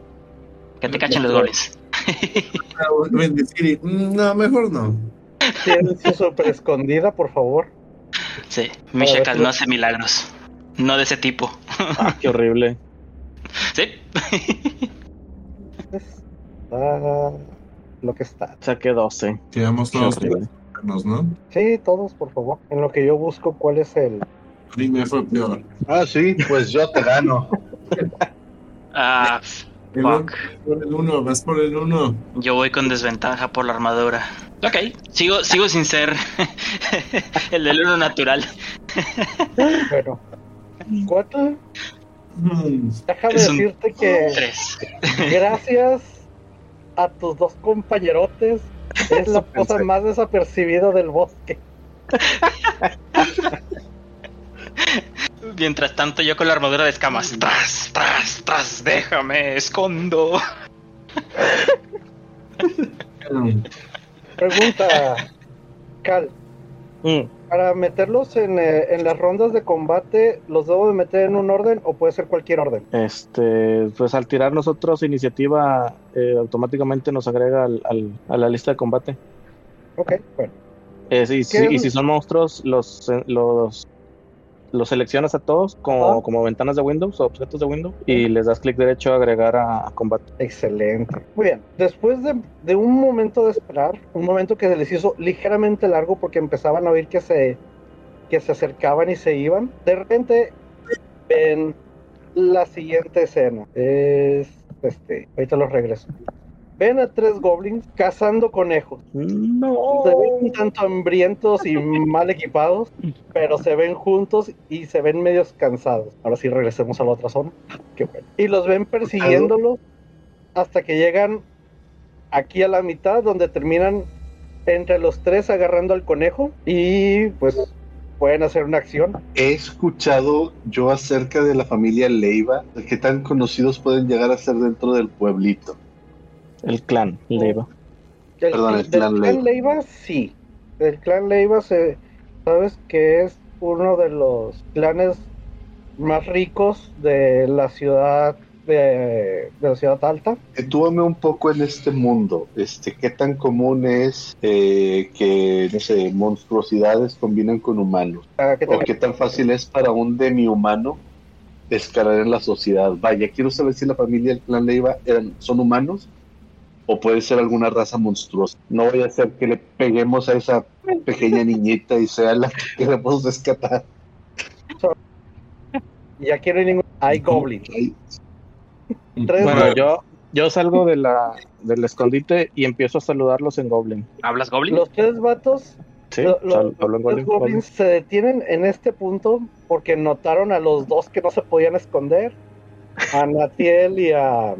Que te cachen los goles. Ah, mm, No, mejor no. ¿Tienes su super escondida, por favor? Sí, tú- no hace milagros. No de ese tipo. Ah, qué horrible. Sí. Ah, lo que está. Saqué 12. Quedamos todos buenos, ¿no? Sí, todos, por favor. En lo que yo busco cuál es el. A mí me fue peor. Ah, sí, pues yo te gano. Ah, El fuck. Por el uno, vas por el uno. Yo voy con desventaja por la armadura. Ok, sigo, sigo sin ser el del uno natural. Bueno. Cuatro. Mm, Déjame Es un- decirte que Tres. gracias a tus dos compañerotes es la cosa más desapercibida del bosque. Mientras tanto, yo con la armadura de escamas. Tras, tras, tras, déjame, escondo. mm. Pregunta, Cal, Mm, para meterlos en, eh, en las rondas de combate, ¿los debo de meter en un orden o puede ser cualquier orden? Este, pues al tirar nosotros iniciativa, eh, automáticamente nos agrega al, al- a la lista de combate. Ok, bueno. Eh, sí, sí, ¿Qué? y si son monstruos, los, eh, los, los seleccionas a todos como, como ventanas de Windows o objetos de Windows y les das clic derecho a agregar a, a combate. Excelente. Muy bien. Después de, de un momento de esperar, un momento que se les hizo ligeramente largo porque empezaban a oír que se, que se acercaban y se iban, de repente ven la siguiente escena. Es este, ahorita los regreso. Ven a tres goblins cazando conejos. No. Se ven un tanto hambrientos y mal equipados, pero se ven juntos y se ven medios cansados. Ahora sí regresemos a la otra zona. Qué bueno. Y los ven persiguiéndolos hasta que llegan aquí a la mitad, donde terminan entre los tres agarrando al conejo y pues pueden hacer una acción. He escuchado yo acerca de la familia Leiva, de qué tan conocidos pueden llegar a ser dentro del pueblito. El clan, Leiva. El, Perdón, el del clan clan Leiva, sí. El clan Leiva, se, sabes que es uno de los clanes más ricos de la ciudad de, de la ciudad alta. Sitúame un poco en este mundo. Este, ¿Qué tan común es eh, que, no sé, monstruosidades combinan con humanos? Ah, ¿qué? ¿O qué tan fácil es para un demi-humano escalar en la sociedad? Vaya, quiero saber si la familia del clan Leiva eran, son humanos o puede ser alguna raza monstruosa. No voy a hacer que le peguemos a esa pequeña niñita y sea la que queremos rescatar. Y aquí no hay ningún. Hay goblins. Bueno, yo, yo salgo de la, del escondite y empiezo a saludarlos en Goblin. ¿Hablas Goblin? Los tres vatos Sí, Lo- sal- Los Goblin. Goblin. goblins se detienen en este punto porque notaron a los dos que no se podían esconder, a Natiel y a,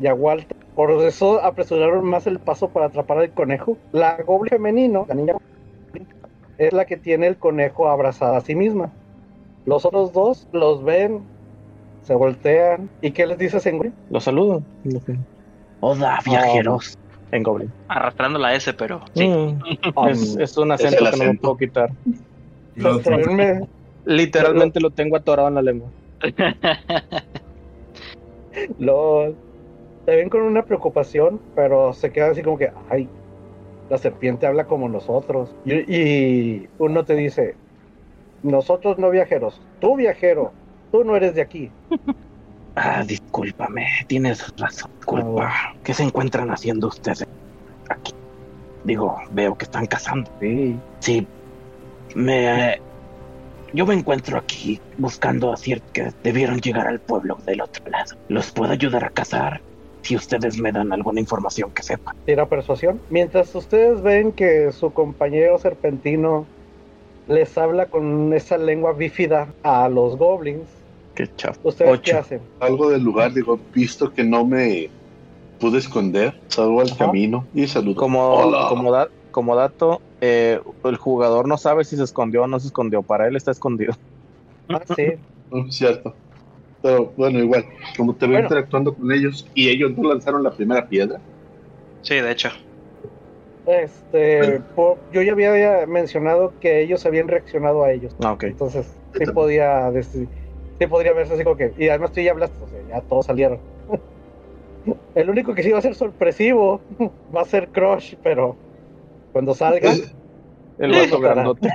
y a Walter. Por eso apresuraron más el paso para atrapar al conejo. La goblin femenino, la niña es la que tiene el conejo abrazada a sí misma. Los otros dos los ven, se voltean. ¿Y qué les dices en goblin? Los saludo. Hola, viajeros. En Goblin. Arrastrando la S, pero sí. Mm, es, es un acento que no me puedo quitar. Lo me- Literalmente lo tengo atorado en la lengua. Lo, te ven con una preocupación, pero se quedan así como que, ay, la serpiente habla como nosotros. Y, y uno te dice, nosotros no viajeros, tú viajero, tú no eres de aquí. Ah, discúlpame, tienes razón. Disculpa. ¿Qué se encuentran haciendo ustedes aquí? Digo, veo que están cazando. Sí. Sí, me... Yo me encuentro aquí buscando decir que debieron llegar al pueblo del otro lado. ¿Los puedo ayudar a cazar? Si ustedes me dan alguna información que sepa. Tira persuasión. Mientras ustedes ven que su compañero serpentino les habla con esa lengua bífida a los goblins, Qué chafo. ¿ustedes Ocho. qué hacen? Salgo del lugar, digo, visto que no me pude esconder, salgo al Ajá. camino y saludo. Como, Hola. como, da- como dato, eh, el jugador no sabe si se escondió o no se escondió. Para él está escondido. Ah, sí. Cierto. Pero bueno, igual, como te veo Bueno. interactuando con ellos y ellos no lanzaron la primera piedra, Sí, de hecho. Este, Bueno. por- yo ya había mencionado que ellos habían reaccionado a ellos. Ah. Entonces, sí podía decir, sí podría verse así como que, y además tú ya hablaste, o sea, ya todos salieron. El único que sí va a ser sorpresivo va a ser Crush, pero cuando salga, El vaso grandote.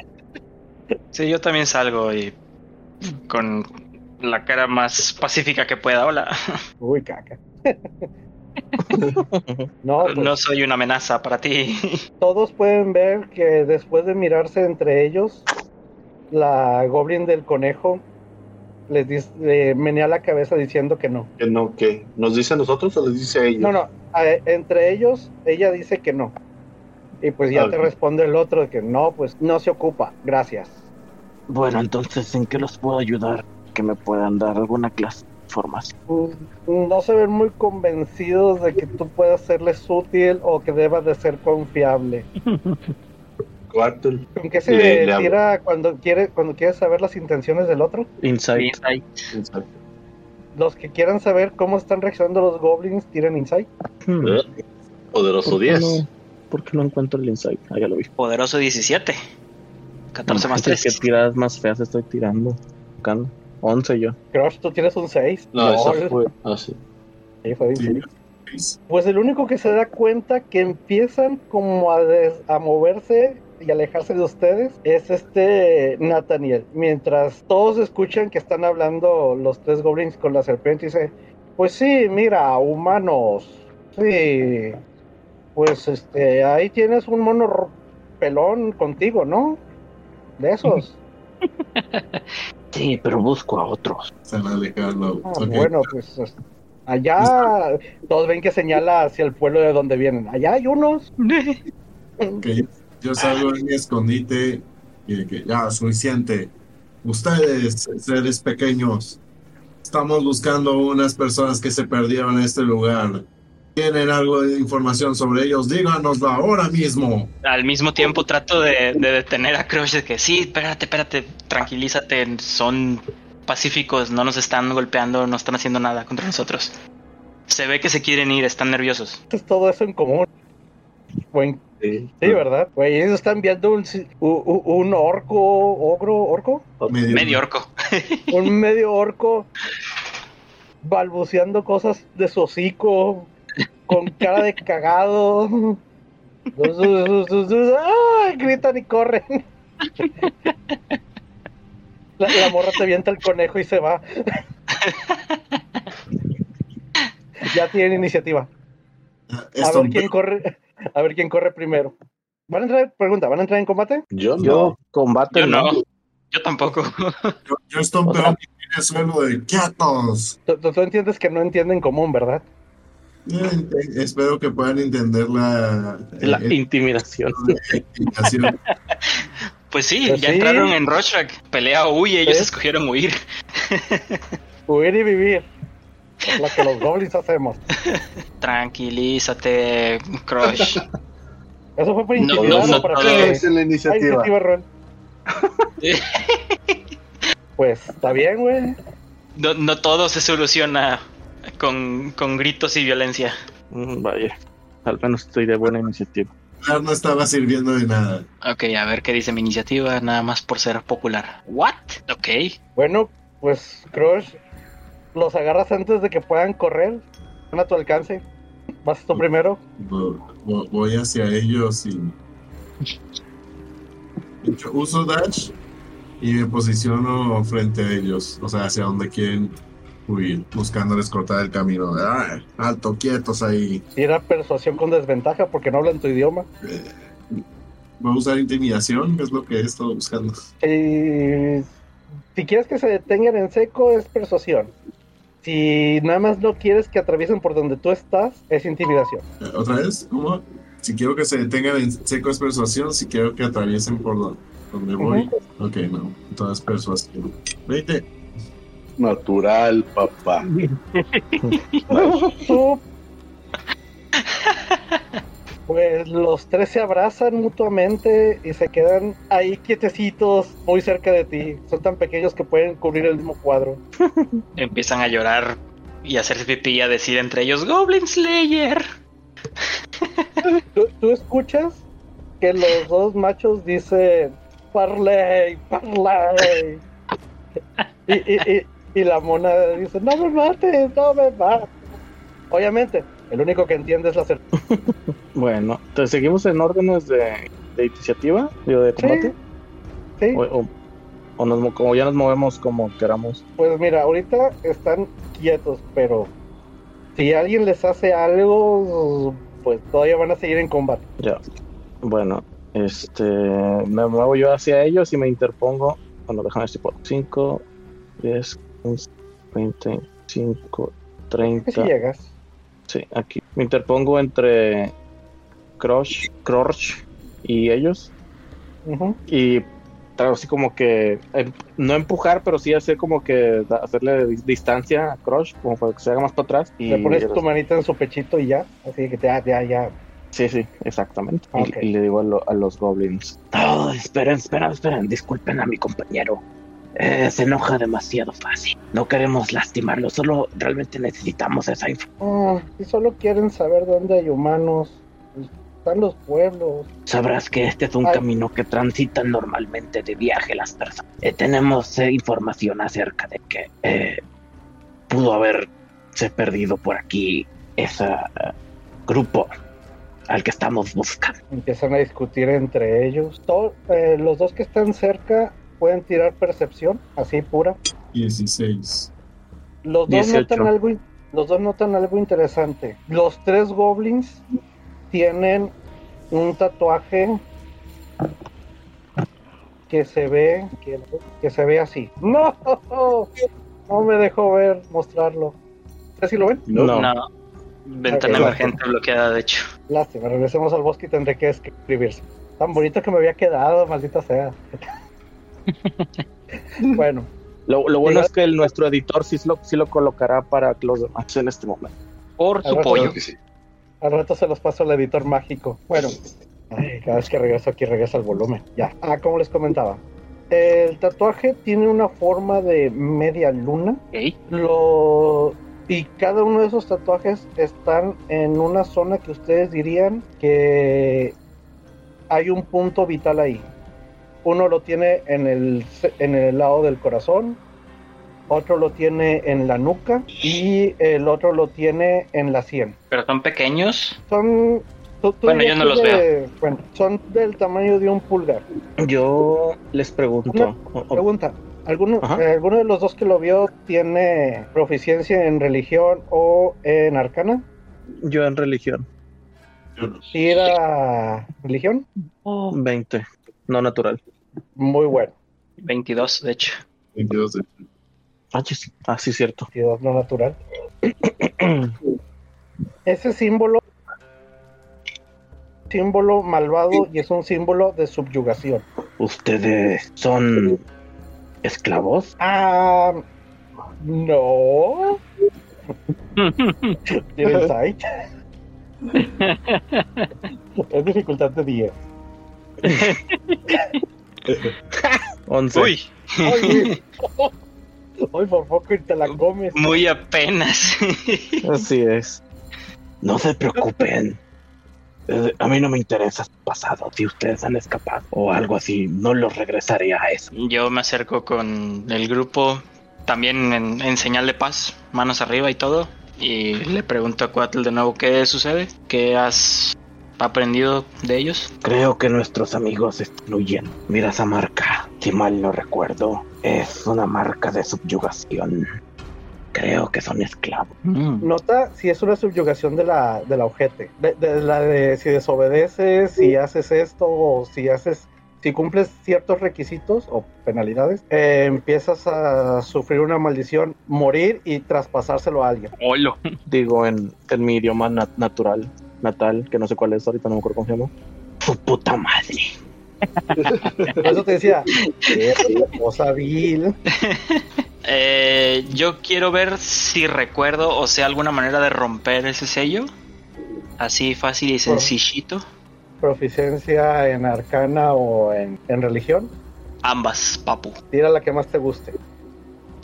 Sí, yo también salgo y con la cara más pacífica que pueda. Hola. uy, caca. No, pues, No soy una amenaza para ti. todos pueden ver que después de mirarse entre ellos, la Goblin del conejo les dice, le menea la cabeza diciendo que no. que no, que nos dice a nosotros o les dice a ellos. No, no, a- entre ellos ella dice que no. Y pues ya Ah, te responde el otro de que no, pues no se ocupa, gracias. Bueno, entonces, ¿en qué los puedo ayudar? Que me puedan dar alguna clase de información. Mm, No se ven muy convencidos de que tú puedas serles útil o que debas de ser confiable. Cuarto, ¿Con qué se Le- le hablo. tira cuando quiere cuando quieres saber las intenciones del otro? Insight. Insight. Los que quieran saber cómo están reaccionando los goblins, tiran insight. Hmm. poderoso ¿Por qué 10. no- ¿Por qué no encuentro el insight? Ah, ya lo vi. Poderoso 17. 14 más Es que 3. tiradas más feas estoy tirando. Buscando. 11 yo. Crush, tú tienes un 6. No, esa fue. Ah, sí. Sí, fue sí. Pues el único que se da cuenta que empiezan como a, des- a moverse y alejarse de ustedes es este Nathaniel. Mientras todos escuchan que están hablando los tres goblins con la serpiente, dice, pues sí, mira, humanos, sí, pues este, ahí tienes un mono pelón contigo, ¿no? De esos. Sí, pero busco a otros. Ah. Bueno, pues es- allá todos ven que señala hacia el pueblo de donde vienen. Allá hay unos. Ok, Yo salgo en mi escondite y de que ya, suficiente. Ustedes, seres pequeños, estamos buscando unas personas que se perdieron en este lugar. ¿Tienen algo de información sobre ellos? Díganoslo ahora mismo. Al mismo tiempo trato de, de detener a Crush de que sí, espérate, espérate, tranquilízate, son pacíficos, no nos están golpeando, no están haciendo nada contra nosotros. Se ve que se quieren ir, están nerviosos. Es todo eso en común. Buen- Sí. sí, ¿verdad? Güey, ellos están viendo un orco, ogro, orco. Medio, Medio orco. un medio orco balbuceando cosas de su hocico, con cara de cagado. ¡Ay! Gritan y corren. La, la morra te avienta el conejo y se va. Ya tienen iniciativa. A ver quién corre, a ver quién corre primero. ¿Van a entrar, pregunta, ¿van a entrar en combate? Yo no. Yo combate Yo no. Yo tampoco. yo, yo estompeo O sea- mi primer suelo de quietos. Tú- tú entiendes que no entienden común, ¿verdad? Ent- Espero que puedan entender la, la eh, intimidación. Pues sí, Pues ya sí. entraron en Roshrak. Pelea o huye, ellos Sí. escogieron huir. Huir y vivir. Lo que los goblins hacemos. Tranquilízate, Crush. Eso fue por No, intimidad, no, no, no, para no, que- no, ¿Qué es la iniciativa? iniciativa, Ron. Pues está bien, güey. No, no todo se soluciona con, con gritos y violencia. Mm, Vaya, al menos estoy de buena iniciativa. No estaba sirviendo de nada. Ok, a ver qué dice mi iniciativa, nada más por ser popular. ¿What? Ok. Bueno, pues Crush, los agarras antes de que puedan correr. Están a tu alcance. Vas tú primero. Vo- vo- Voy hacia ellos y. Yo uso dash y me posiciono frente a ellos, o sea, hacia donde quieren huir, buscándoles cortar el camino. ¡Ay! alto, quietos ahí. Tira persuasión con desventaja porque no hablan tu idioma. Eh, Voy a usar intimidación, que es lo que he estado buscando. Y si quieres que se detengan en seco, es persuasión. Si nada más no quieres que atraviesen por donde tú estás, es intimidación. Eh, ¿Otra vez? ¿Cómo? Si quiero que se detengan en seco es persuasión, si quiero que atraviesen por do- donde voy. Ok, no. Entonces persuasión. 20. Natural, papá. Pues los tres se abrazan mutuamente y se quedan ahí quietecitos, muy cerca de ti. Son tan pequeños que pueden cubrir el mismo cuadro. Empiezan a llorar y a hacerse pipí y a decir entre ellos Goblin Slayer. ¿Tú, tú escuchas que los dos machos dicen Parley, Parley. Y, y, y, y la mona dice, no me mates, no me mates. Obviamente, el único que entiende es la certeza. Bueno, entonces seguimos en órdenes de, de iniciativa, digo, de combate. Sí, O, o- o nos mo- como ya nos movemos como queramos. pues mira, ahorita están quietos, pero si alguien les hace algo, pues todavía van a seguir en combate. Ya. Bueno, este. Me muevo yo hacia ellos y me interpongo. Bueno, déjame si puedo. 5, 10, 15, 20, 5, Que 30. si llegas. Sí, aquí. Me interpongo entre Crush, Crush y ellos. Y trato así como que. em- no empujar, pero sí hacer como que. da- hacerle di- distancia a Crush, como para que se haga más para atrás. Y Le pones tu manita en su pechito y ya. Así que ya, ya, ya. Sí, sí, exactamente. Y-. Y, le digo a, lo- a los goblins. Oh, esperen, esperen, esperen. Disculpen a mi compañero. Eh, se enoja demasiado fácil. No queremos lastimarlo, solo realmente necesitamos esa información. Ah, si solo quieren saber dónde hay humanos, están los pueblos. Sabrás que este es un Ay. camino que transitan normalmente de viaje las personas. Eh, tenemos eh, información acerca de que eh, pudo haberse perdido por aquí ese grupo al que estamos buscando. Empiezan a discutir entre ellos. Eh, los dos que están cerca pueden tirar percepción, así pura. 16. Los dos 18. notan algo, los dos notan algo interesante. Los tres goblins tienen un tatuaje que se ve que, que se ve así. No, no me dejó ver mostrarlo. ¿Ustedes sí lo ven? No. No. Ventana emergente bloqueada, de hecho. Lástima, regresemos al bosque y tendré que escribirse. Tan bonito que me había quedado, maldita sea. bueno, Lo, lo bueno es que el, nuestro editor sí lo, sí lo colocará para los demás en este momento. Por su pollo. Claro que sí. al rato se los paso al editor mágico. Bueno, ay, cada vez que regreso aquí regresa el volumen. Ya. Ah, como les comentaba. El tatuaje tiene una forma de media luna. Lo y cada uno de esos tatuajes están en una zona que ustedes dirían que hay un punto vital ahí. Uno lo tiene en el, en el lado del corazón, otro lo tiene en la nuca y el otro lo tiene en la sien. Pero son pequeños. Son. tú- tú Bueno, yo no los de- Bueno, son del tamaño de un pulgar. Yo les pregunto. Una Pregunta. ¿Alguno, eh, ¿Alguno de los dos que lo vio tiene proficiencia en religión o en arcana? yo en religión, Tira religión. 20, no natural. Muy bueno. 22, de hecho. 22 de- Ah, sí, ah, sí, cierto. 22 no natural. Ese símbolo símbolo malvado y es un símbolo de subyugación. ¿Ustedes son esclavos? Ah, no. ¿Tiene insight? es dificultad de 10. 11. Uy, Oye, hoy por poco y te la comes. muy apenas. Así es. No se preocupen. Eh, A mí no me interesa su pasado. Si ustedes han escapado o algo así, no los regresaré a eso. Yo me acerco con el grupo, también en, en señal de paz, manos arriba y todo. Y le pregunto a Cuatl de nuevo qué sucede, qué has aprendido de ellos. Creo que nuestros amigos están huyendo. Mira esa marca. Si mal no recuerdo, es una marca de subyugación. Creo que son esclavos. Nota si es una subyugación de la, de la ojete. De, de la de si desobedeces, si haces esto o si haces. Si cumples ciertos requisitos o penalidades, eh, empiezas a sufrir una maldición, morir y traspasárselo a alguien. Olo. Digo en, en mi idioma nat- natural, natal, que no sé cuál es, ahorita no me acuerdo cómo se llama. Su puta madre. Por eso te decía, "Qué cosa vil. Eh, yo quiero ver si recuerdo o sea alguna manera de romper ese sello. Así fácil y sencillito. Proficiencia en arcana o en, en religión. Ambas, papu. Tira la que más te guste.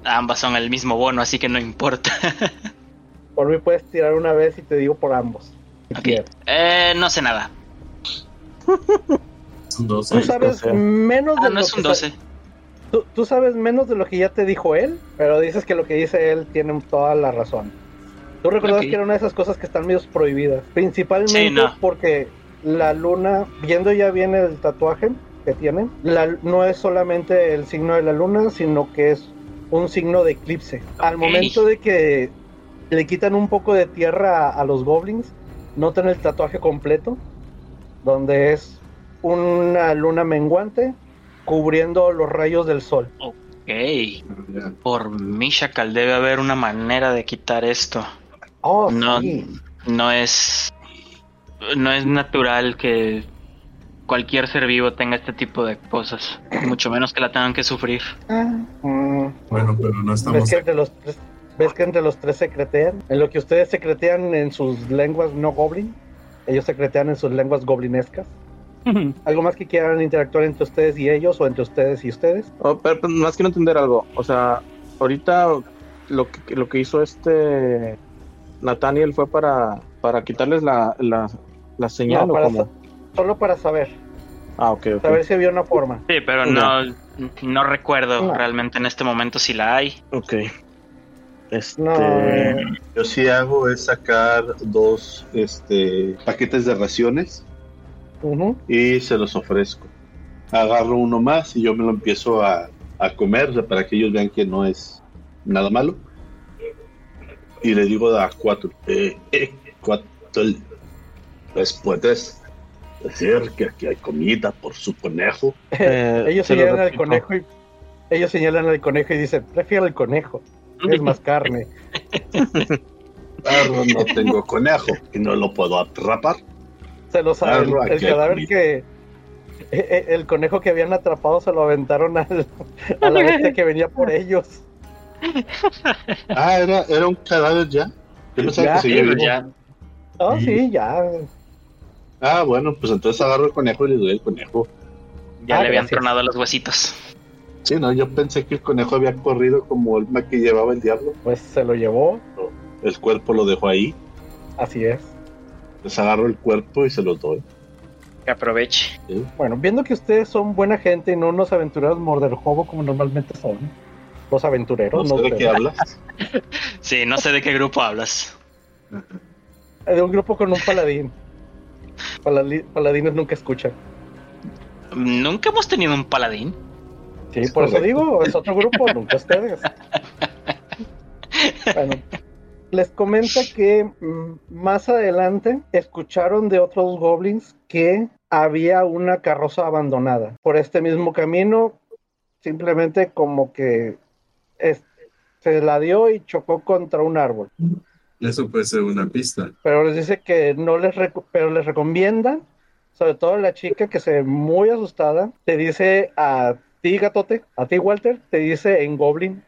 Ambas son el mismo bono, así que no importa. Por mí puedes tirar una vez y te digo por ambos. Si Ok. quieres. Eh, no sé nada. Son 12. Tú sabes menos de Ah, no lo es que un sa- 12. Tú, tú sabes menos de lo que ya te dijo él, pero dices que lo que dice él tiene toda la razón. Tú recuerdas que era una de esas cosas que están medio prohibidas, principalmente Sí, no. porque la luna, viendo ya bien el tatuaje que tiene, la, no es solamente el signo de la luna, sino que es un signo de eclipse. Al momento de que le quitan un poco de tierra a, a los goblins, notan el tatuaje completo, donde es una luna menguante cubriendo los rayos del sol. Ok. Por Mishakal debe haber una manera de quitar esto. Oh, No. sí. No es. No es natural que cualquier ser vivo tenga este tipo de cosas. Mucho menos que la tengan que sufrir. Mm, Bueno, pero no ¿Ves estamos. que entre los tres, ves que entre los tres secretean? En lo que ustedes secretean en sus lenguas no goblin, ellos secretean en sus lenguas goblinescas. ¿Algo más que quieran interactuar entre ustedes y ellos o entre ustedes y ustedes? Oh, pero, pero más quiero entender algo. O sea, ahorita lo que, lo que hizo este Nathaniel fue para, para quitarles la, la, la señal No, o para cómo? sa- solo para saber, Ah, ok, ok. saber si había una forma. Sí, pero No. no, no recuerdo No. realmente en este momento si la hay. Ok. Este. No, Yo sí hago es sacar dos este, paquetes de raciones y se los ofrezco. Agarro uno más y yo me lo empiezo a, a comer o sea, para que ellos vean que no es nada malo. Y le digo a cuatro, eh, eh, cuatro, ¿les puedes decir que aquí hay comida por su conejo? eh, ellos se lo señalan al conejo y ellos señalan al conejo y dicen, prefiero el conejo, es más carne. Perro, no tengo conejo y no lo puedo atrapar. Se lo saben. Perro, El hay cadáver que. eh, eh, El conejo que habían atrapado se lo aventaron al- a la bestia que venía por ellos. Ah, era, era un cadáver ya. Yo pensaba Ya, que seguía ya. Oh, sí, ya. Ah, bueno, pues entonces agarro el conejo y le doy el conejo. Ya Ah, le habían gracias. tronado los huesitos. Sí, no, yo pensé que el conejo había corrido como el ma que llevaba el diablo. Pues se lo llevó. El cuerpo lo dejó ahí. Así es. Les agarro el cuerpo y se los doy. Que aproveche. Bueno, viendo que ustedes son buena gente y no unos aventureros morderjobo como normalmente son, Los aventureros, No no, sé de qué hablas. Sí, no sé de qué grupo hablas. De un grupo con un paladín. Paladi- paladines nunca escuchan. Nunca hemos tenido un paladín. Sí, Es por eso digo, es otro grupo, nunca ustedes. Bueno, les comenta que mm, más adelante escucharon de otros goblins que había una carroza abandonada. Por este mismo camino, simplemente como que es- se la dio y chocó contra un árbol. Eso puede ser una pista. Pero les dice que no les, pero les recomiendan, sobre todo la chica que se ve muy asustada, te dice a ti, gatote, a ti, Walter, te dice en Goblin,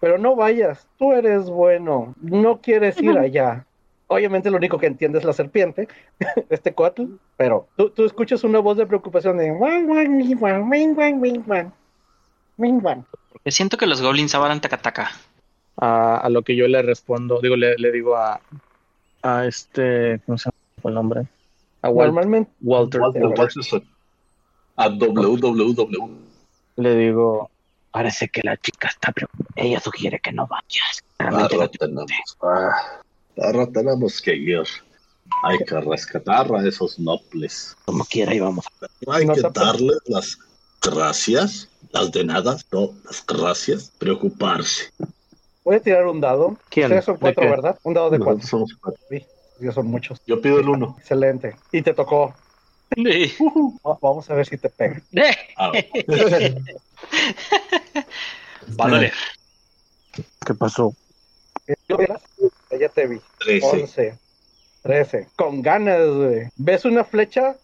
pero no vayas, tú eres bueno, no quieres ir allá. Obviamente lo único que entiende es la serpiente, este coatl, pero tú, tú escuchas una voz de preocupación de. Porque siento que los goblins hablan tacataca. A, a lo que yo le respondo, digo, le, le digo a, a este, ¿cómo se llama el nombre? A Wal- Normalmente, Walter. Walter, Walter. A www. Le digo, Parece que la chica está preocupada. Ella sugiere que no vayas. Ahora Realmente no- tenemos, ah, ahora tenemos que ir. Hay que rescatar a esos nobles. como quiera íbamos. Hay No que darles las gracias, las de nada, no, las gracias, preocuparse. voy a tirar un dado. ¿quién? Ustedes son ¿De cuatro? ¿verdad? Un dado de cuatro. Somos cuatro. Son muchos. Yo pido el uno. Excelente. Y te tocó. Va- Vamos a ver si te pega. Ah, Va a doler. ¿Qué pasó? ¿Lo vieras? Ya te vi. 13. 11, 13. Con ganas, güey. Ves una flecha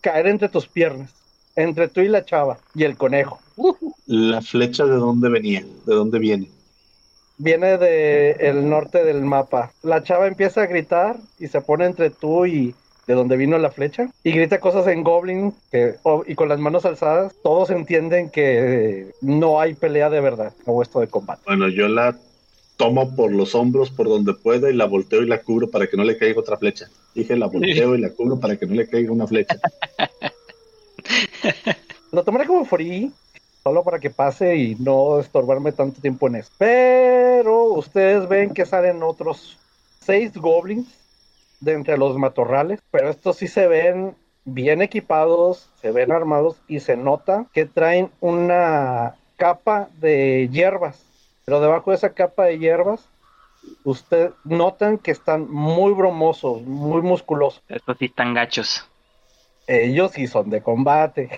caer entre tus piernas. Entre tú y la chava. Y el conejo. La flecha de dónde venía, de dónde viene. Viene de el norte del mapa. La chava empieza a gritar y se pone entre tú y de donde vino la flecha. Y grita cosas en Goblin que, y con las manos alzadas. Todos entienden que eh, no hay pelea de verdad o esto de combate. Bueno, yo la tomo por los hombros, por donde pueda, y la volteo y la cubro para que no le caiga otra flecha. Dije, la volteo y la cubro para que no le caiga una flecha. Lo tomaré como free, solo para que pase y no estorbarme tanto tiempo en eso. Pero ustedes ven que salen otros seis goblins de entre los matorrales, pero estos sí se ven bien equipados, se ven armados y se nota que traen una capa de hierbas. Pero debajo de esa capa de hierbas, ustedes notan que están muy bromosos, muy musculosos. Estos sí están gachos. Ellos sí son de combate.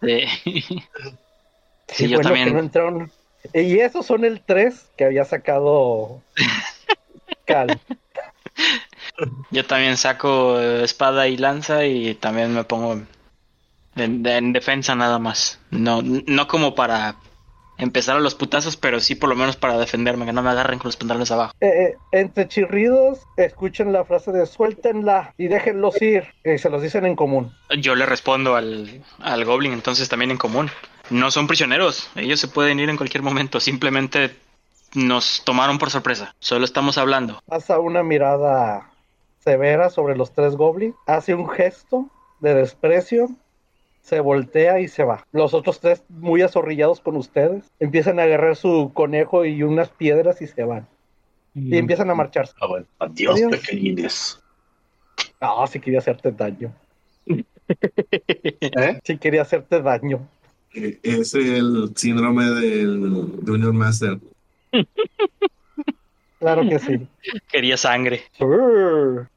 Sí, yo bueno también. que no entraron. Y esos son el 3 que había sacado Cal. Yo también saco eh, espada y lanza y también me pongo en, en defensa nada más. No, no como para empezar a los putazos, pero sí por lo menos para defenderme, que no me agarren con los pantalones abajo. Eh, eh, entre chirridos, escuchen la frase de suéltenla y déjenlos ir. Y se los dicen en común. Yo le respondo al, al Goblin entonces también en común. No son prisioneros, ellos se pueden ir en cualquier momento, simplemente nos tomaron por sorpresa. Solo estamos hablando. Pasa una mirada severa sobre los tres goblins. Hace un gesto de desprecio. Se voltea y se va. Los otros tres, muy azorrillados con ustedes, empiezan a agarrar su conejo y unas piedras y se van. Y empiezan a marcharse. Ah, bueno. Adiós, Adiós. pequeñines. Ah, sí quería hacerte daño. ¿Eh? Sí quería hacerte daño. Es el síndrome del Junior Master. Claro que sí. Quería sangre.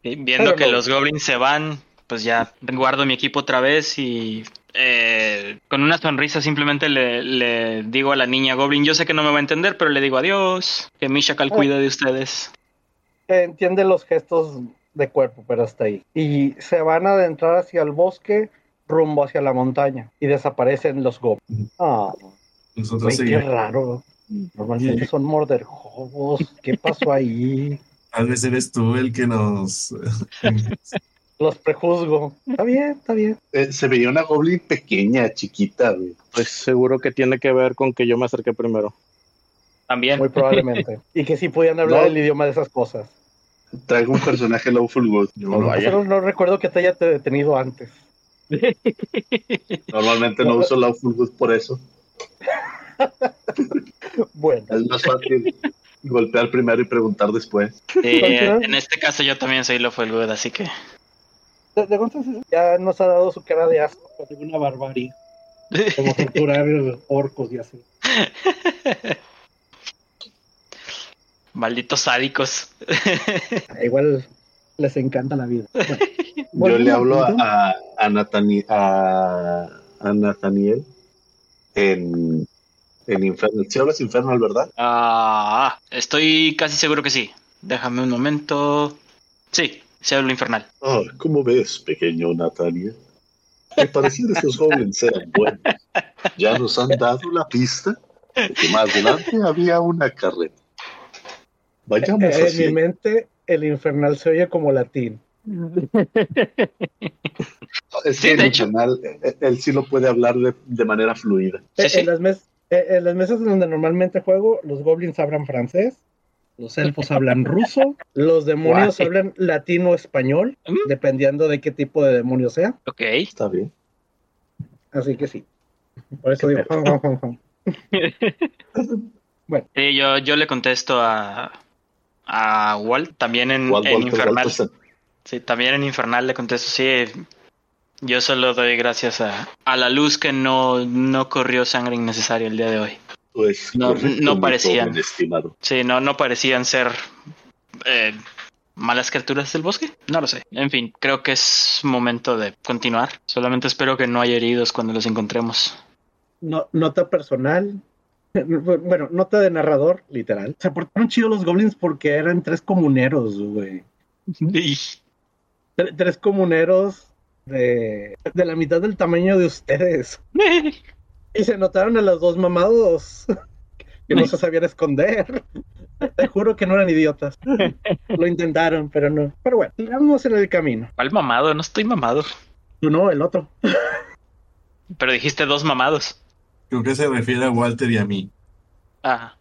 Y Viendo Pero que no. los goblins se van, pues ya guardo mi equipo otra vez y eh, con una sonrisa simplemente le, le digo a la niña goblin, yo sé que no me va a entender, pero le digo adiós, que Mishakal cuida de ustedes. Entiende los gestos de cuerpo, pero hasta ahí. Y se van a adentrar hacia el bosque, rumbo hacia la montaña. Y desaparecen los goblins. Ah, Nosotros qué seguimos. raro. Normalmente Sí. son morderjobos. ¿Qué pasó ahí? Tal vez eres tú el que nos. Los prejuzgo. Está bien, está bien. Eh, se veía una goblin pequeña, chiquita, güey. Pues seguro que tiene que ver con que yo me acerqué primero. También. Muy probablemente. Y que sí podían hablar No. el idioma de esas cosas. Traigo un personaje Lawful Good. Yo- vaya. Solo no recuerdo que te haya te- detenido antes. Normalmente no uso Lawful Good por eso. Bueno, Es más fácil golpear primero y preguntar después. Eh, en este caso yo también soy Lawful Good, así que... de, de entonces ya nos ha dado su cara de asco por alguna barbarie, como torturar orcos y así. Malditos sádicos. Igual les encanta la vida. Bueno, Yo le hablo a, punto, a, a Natani- a, a Nathaniel en, en Infernal. Si hablas Infernal, ¿verdad? Ah, estoy casi seguro que sí. Déjame un momento. Sí, se habla infernal. Ah, ¿Cómo ves, pequeño Nathaniel? Al parecer esos goblins eran buenos. Ya nos han dado la pista de que más adelante había una carreta. Vayamos Eh, en mi mente, el infernal se oye como latín. Es Sí, que de el hecho. infernal, eh, él sí lo puede hablar de, de manera fluida. Sí, Eh, sí. En, las mes- eh, en las mesas donde normalmente juego, los goblins hablan francés, los elfos hablan ruso, los demonios Guay. hablan latino o español, Mm. dependiendo de qué tipo de demonio sea. Ok. Está bien. Así que sí. Por eso digo, "Jum, jum, jum, jum". Sí, yo, yo le contesto a, a Walt, también en, Walt en Infernal. Sí, también en Infernal le contesto, sí. Yo solo doy gracias a, a la luz que no, no corrió sangre innecesaria el día de hoy. Pues, No- parecían. Sí, no, no parecían ser eh, malas criaturas del bosque. No lo sé. En fin, creo que es momento de continuar. Solamente espero que no haya heridos cuando los encontremos. No- nota personal. Bueno, nota de narrador, literal. Se portaron chidos los goblins porque eran tres comuneros, güey. Tre- Tres comuneros de, de la mitad del tamaño de ustedes. Y se notaron a los dos mamados que no se sabían esconder. Te juro que no eran idiotas. Lo intentaron, pero no. Pero bueno, sigamos en el camino. ¿Cuál mamado? No estoy mamado. Tú no, el otro. Pero dijiste dos mamados. Creo que se refiere a Walter y a mí. Ah,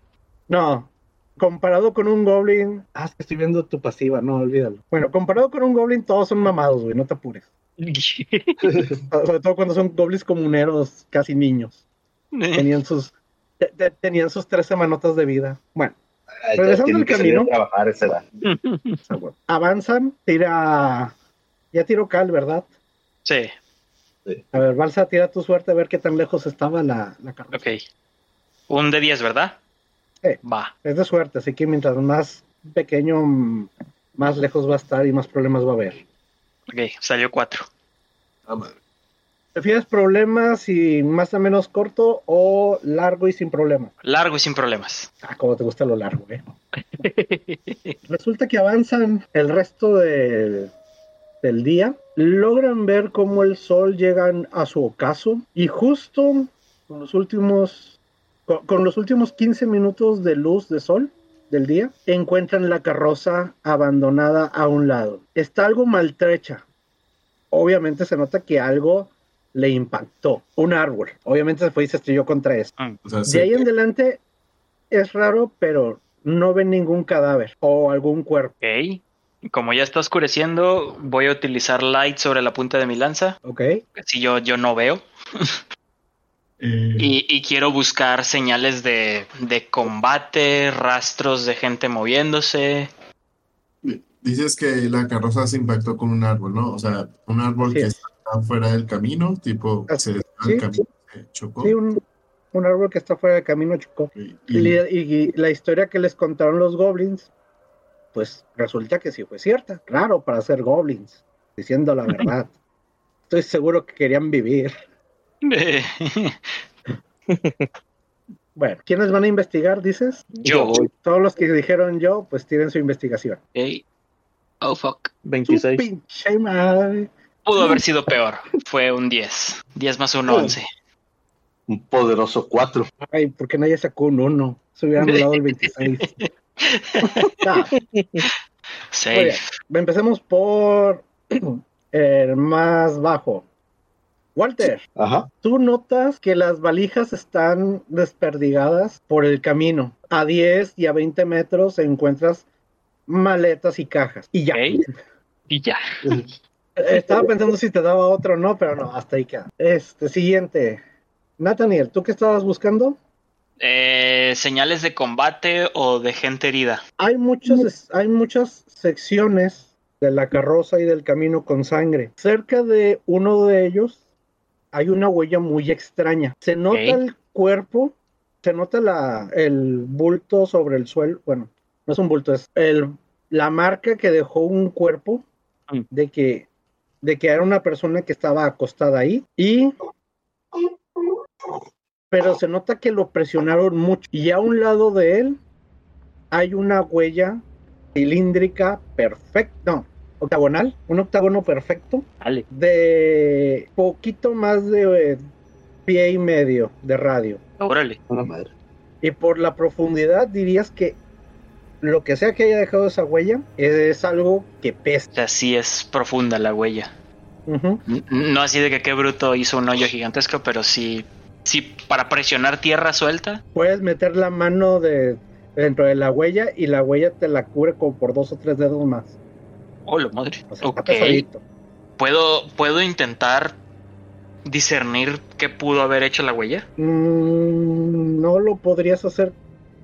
No. Comparado con un goblin. Ah, es que estoy viendo tu pasiva, no, olvídalo. Bueno, comparado con un goblin, todos son mamados, güey, no te apures. Sobre todo cuando son goblins comuneros, casi niños. Tenían sus. te- te- Tenían sus tres semanotas de vida. Bueno, Ay, Regresando al camino. trabajar a esa edad. está bueno. avanzan, tira. Ya tiró Cal, ¿verdad? sí, A ver, Balsa, tira tu suerte a ver qué tan lejos estaba la, la carroza. ok. Un de 10, ¿verdad? Sí. Va. Es de suerte, así que mientras más pequeño, más lejos va a estar y más problemas va a haber. Ok, salió 4. Ah, madre. ¿Prefieres problemas y más o menos corto o largo y sin problemas? Largo y sin problemas. Ah, como te gusta lo largo, ¿eh? Resulta que avanzan el resto de- del día, logran ver cómo el sol llega a su ocaso y justo con los últimos con, con los últimos 15 minutos de luz de sol del día, encuentran la carroza abandonada a un lado. Está algo maltrecha. Obviamente se nota que algo le impactó. Un árbol. Obviamente se fue y se estrelló contra eso. O sea, De ahí en adelante es raro, pero no ven ningún cadáver o algún cuerpo. Ok. Como ya está oscureciendo, voy a utilizar light sobre la punta de mi lanza. ¿Ok? Así yo, yo no veo. eh, Y, y quiero buscar señales de, de combate, rastros de gente moviéndose. dices que la carroza se impactó con un árbol, ¿no? O sea, un árbol que es. está fuera del camino, tipo, Así- se sí, del camino, se chocó. Sí, un, un árbol que está fuera de camino chocó. Y- y la historia que les contaron los goblins, pues resulta que sí fue cierta. Raro para ser goblins, diciendo la verdad. Estoy seguro que querían vivir. Bueno, ¿quiénes van a investigar, dices? yo. Todos los que dijeron yo, pues tienen su investigación. Ok. Oh, fuck. Su 26. pinche madre. Pudo haber sido peor. Fue un 10. 10 más 1, Oh. 11. Un poderoso 4. Ay, ¿por qué nadie sacó un 1? Se hubieran dado el 26. Ah, Muy bien. Safe. Empecemos por el más bajo. Walter, Ajá. tú notas que las valijas están desperdigadas por el camino. A 10 y a 20 metros encuentras maletas y cajas. Y ya. Y ya. Estaba pensando si te daba otro o no, pero no, hasta ahí queda. Este, siguiente. Nathaniel, ¿tú qué estabas buscando? Eh, señales de combate o de gente herida. Hay muchas, hay muchas secciones de la carroza y del camino con sangre. Cerca de uno de ellos hay una huella muy extraña. Se nota el cuerpo, se nota la, el bulto sobre el suelo. Bueno, no es un bulto, es el, la marca que dejó un cuerpo Mm. de que, de que era una persona que estaba acostada ahí y pero se nota que lo presionaron mucho y a un lado de él hay una huella cilíndrica perfecta, no, octagonal, un octágono perfecto Dale. de poquito más de eh, pie y medio de radio. Órale. A la madre. Y por la profundidad dirías que lo que sea que haya dejado esa huella es algo que pesa. O sea, sí es profunda la huella. No así de que qué bruto hizo un hoyo gigantesco, pero sí, sí para presionar tierra suelta. Puedes meter la mano de dentro de la huella y la huella te la cubre como por dos o tres dedos más. Oh, la madre. O sea, está Ok. pesadito. ¿Puedo, ¿Puedo intentar discernir qué pudo haber hecho la huella? Mm, no lo podrías hacer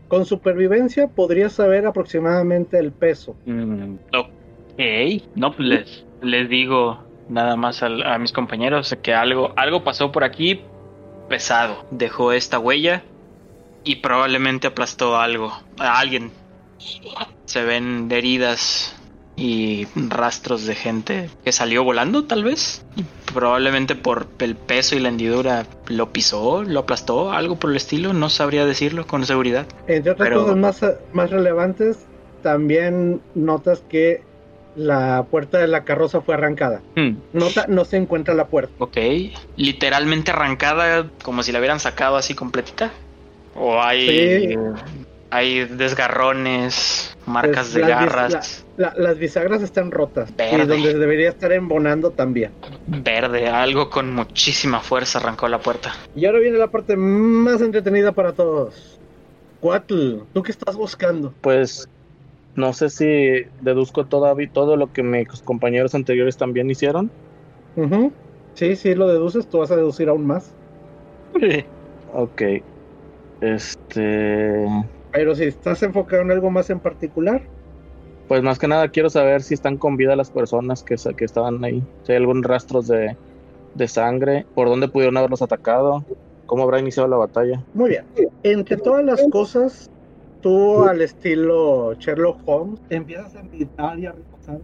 con supervivencia, podrías saber aproximadamente el peso. Mm, ok. No, pues les, les digo nada más al- a, mis compañeros que algo, algo pasó por aquí pesado. Dejó esta huella y probablemente aplastó algo, a alguien. Se ven heridas y rastros de gente que salió volando, tal vez. Y probablemente por el peso y la hendidura lo pisó, lo aplastó, algo por el estilo. No sabría decirlo con seguridad. Entre otras Pero- cosas más, más relevantes, también notas que la puerta de la carroza fue arrancada. Hmm. Nota, no se encuentra la puerta. Ok, literalmente arrancada como si la hubieran sacado así completita. O hay, Sí. Hay desgarrones, marcas Pues, de garras, La- las bisagras están rotas. Verde. Y donde debería estar embonando también. verde, algo con muchísima fuerza arrancó la puerta. Y ahora viene la parte más entretenida para todos. Cuatl, ¿tú qué estás buscando? Pues no sé si deduzco todavía todo lo que mis compañeros anteriores también hicieron. Ujú. Sí, sí, lo deduces, tú vas a deducir aún más. Ok. Este. Pero si estás enfocado en algo más en particular, Pues más que nada quiero saber si están con vida las personas que, que estaban ahí. Si hay algún rastros de, de sangre, por dónde pudieron haberlos atacado, cómo habrá iniciado la batalla. muy bien. Entre todas las cosas, tú al estilo Sherlock Holmes, empiezas a meditar y a repasar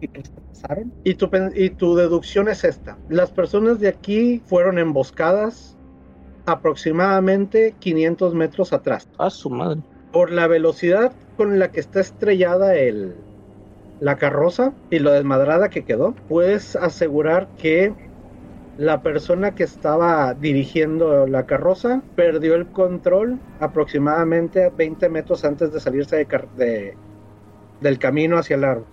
que crees que pasaron. Y tu, y tu deducción es esta. Las personas de aquí fueron emboscadas aproximadamente 500 metros atrás. Ah, su madre. por la velocidad con la que está estrellada el, la carroza y lo desmadrada que quedó, puedes asegurar que la persona que estaba dirigiendo la carroza perdió el control aproximadamente 20 metros antes de salirse de de- del camino hacia el árbol.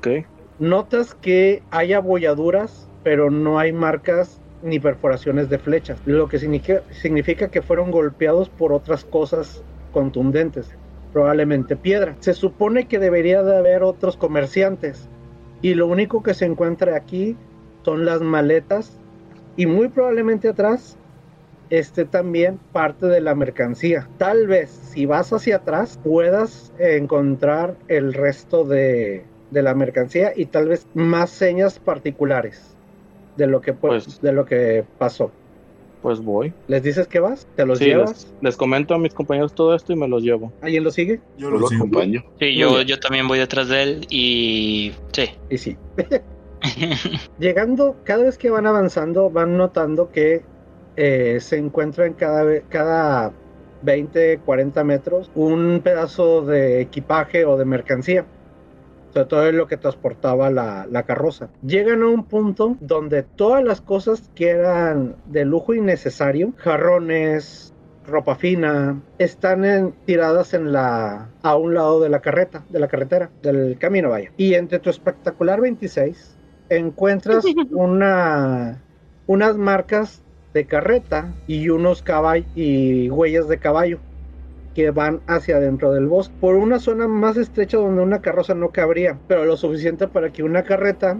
Notas que hay abolladuras, pero no hay marcas ni perforaciones de flechas, lo que significa, que fueron golpeados por otras cosas contundentes, probablemente piedra. Se supone que debería de haber otros comerciantes y lo único que se encuentra aquí son las maletas y muy probablemente atrás esté también parte de la mercancía. Tal vez si vas hacia atrás puedas encontrar el resto de la mercancía y tal vez más señas particulares de lo que pu- Pues- de lo que pasó. Pues voy. ¿Les dices que vas? ¿Te los Sí, llevas? les, les comento a mis compañeros todo esto y me los llevo. ¿Alguien lo sigue? Yo lo lo sigo. acompaño. Sí, yo, yo también voy detrás de él y sí. Y sí. Llegando, cada vez que van avanzando, van notando que eh, se encuentran cada, cada 20, 40 metros un pedazo de equipaje o de mercancía. Sobre todo lo que transportaba la, la carroza. Llegan a un punto donde todas las cosas que eran de lujo innecesario, jarrones, ropa fina, están en- tiradas en la a un lado de la carreta, de la carretera, del camino vaya. Y entre tu espectacular 26 encuentras una unas marcas de carreta y unos caballos y huellas de caballo que van hacia adentro del bosque por una zona más estrecha donde una carroza no cabría, pero lo suficiente para que una carreta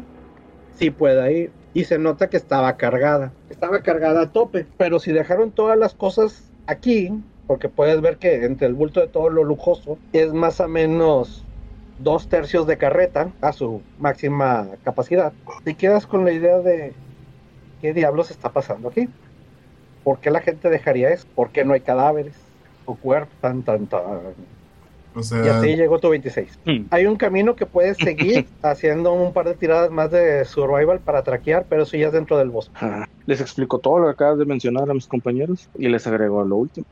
sí pueda ir. y se nota que estaba cargada. Estaba cargada a tope, pero si dejaron todas las cosas aquí, porque puedes ver que entre el bulto de todo lo lujoso es más o menos dos tercios de carreta a su máxima capacidad, te quedas con la idea de qué diablos está pasando aquí. ¿Por qué la gente dejaría eso? ¿Por qué no hay cadáveres o cuerpos? Tan, tan, tan. O Y sea, así llegó tu 26. Hmm. Hay un camino que puedes seguir haciendo un par de tiradas más de survival para traquear, pero eso ya es dentro del bosque. Ah, Les explico todo lo que acabas de mencionar a mis compañeros y les agrego lo último.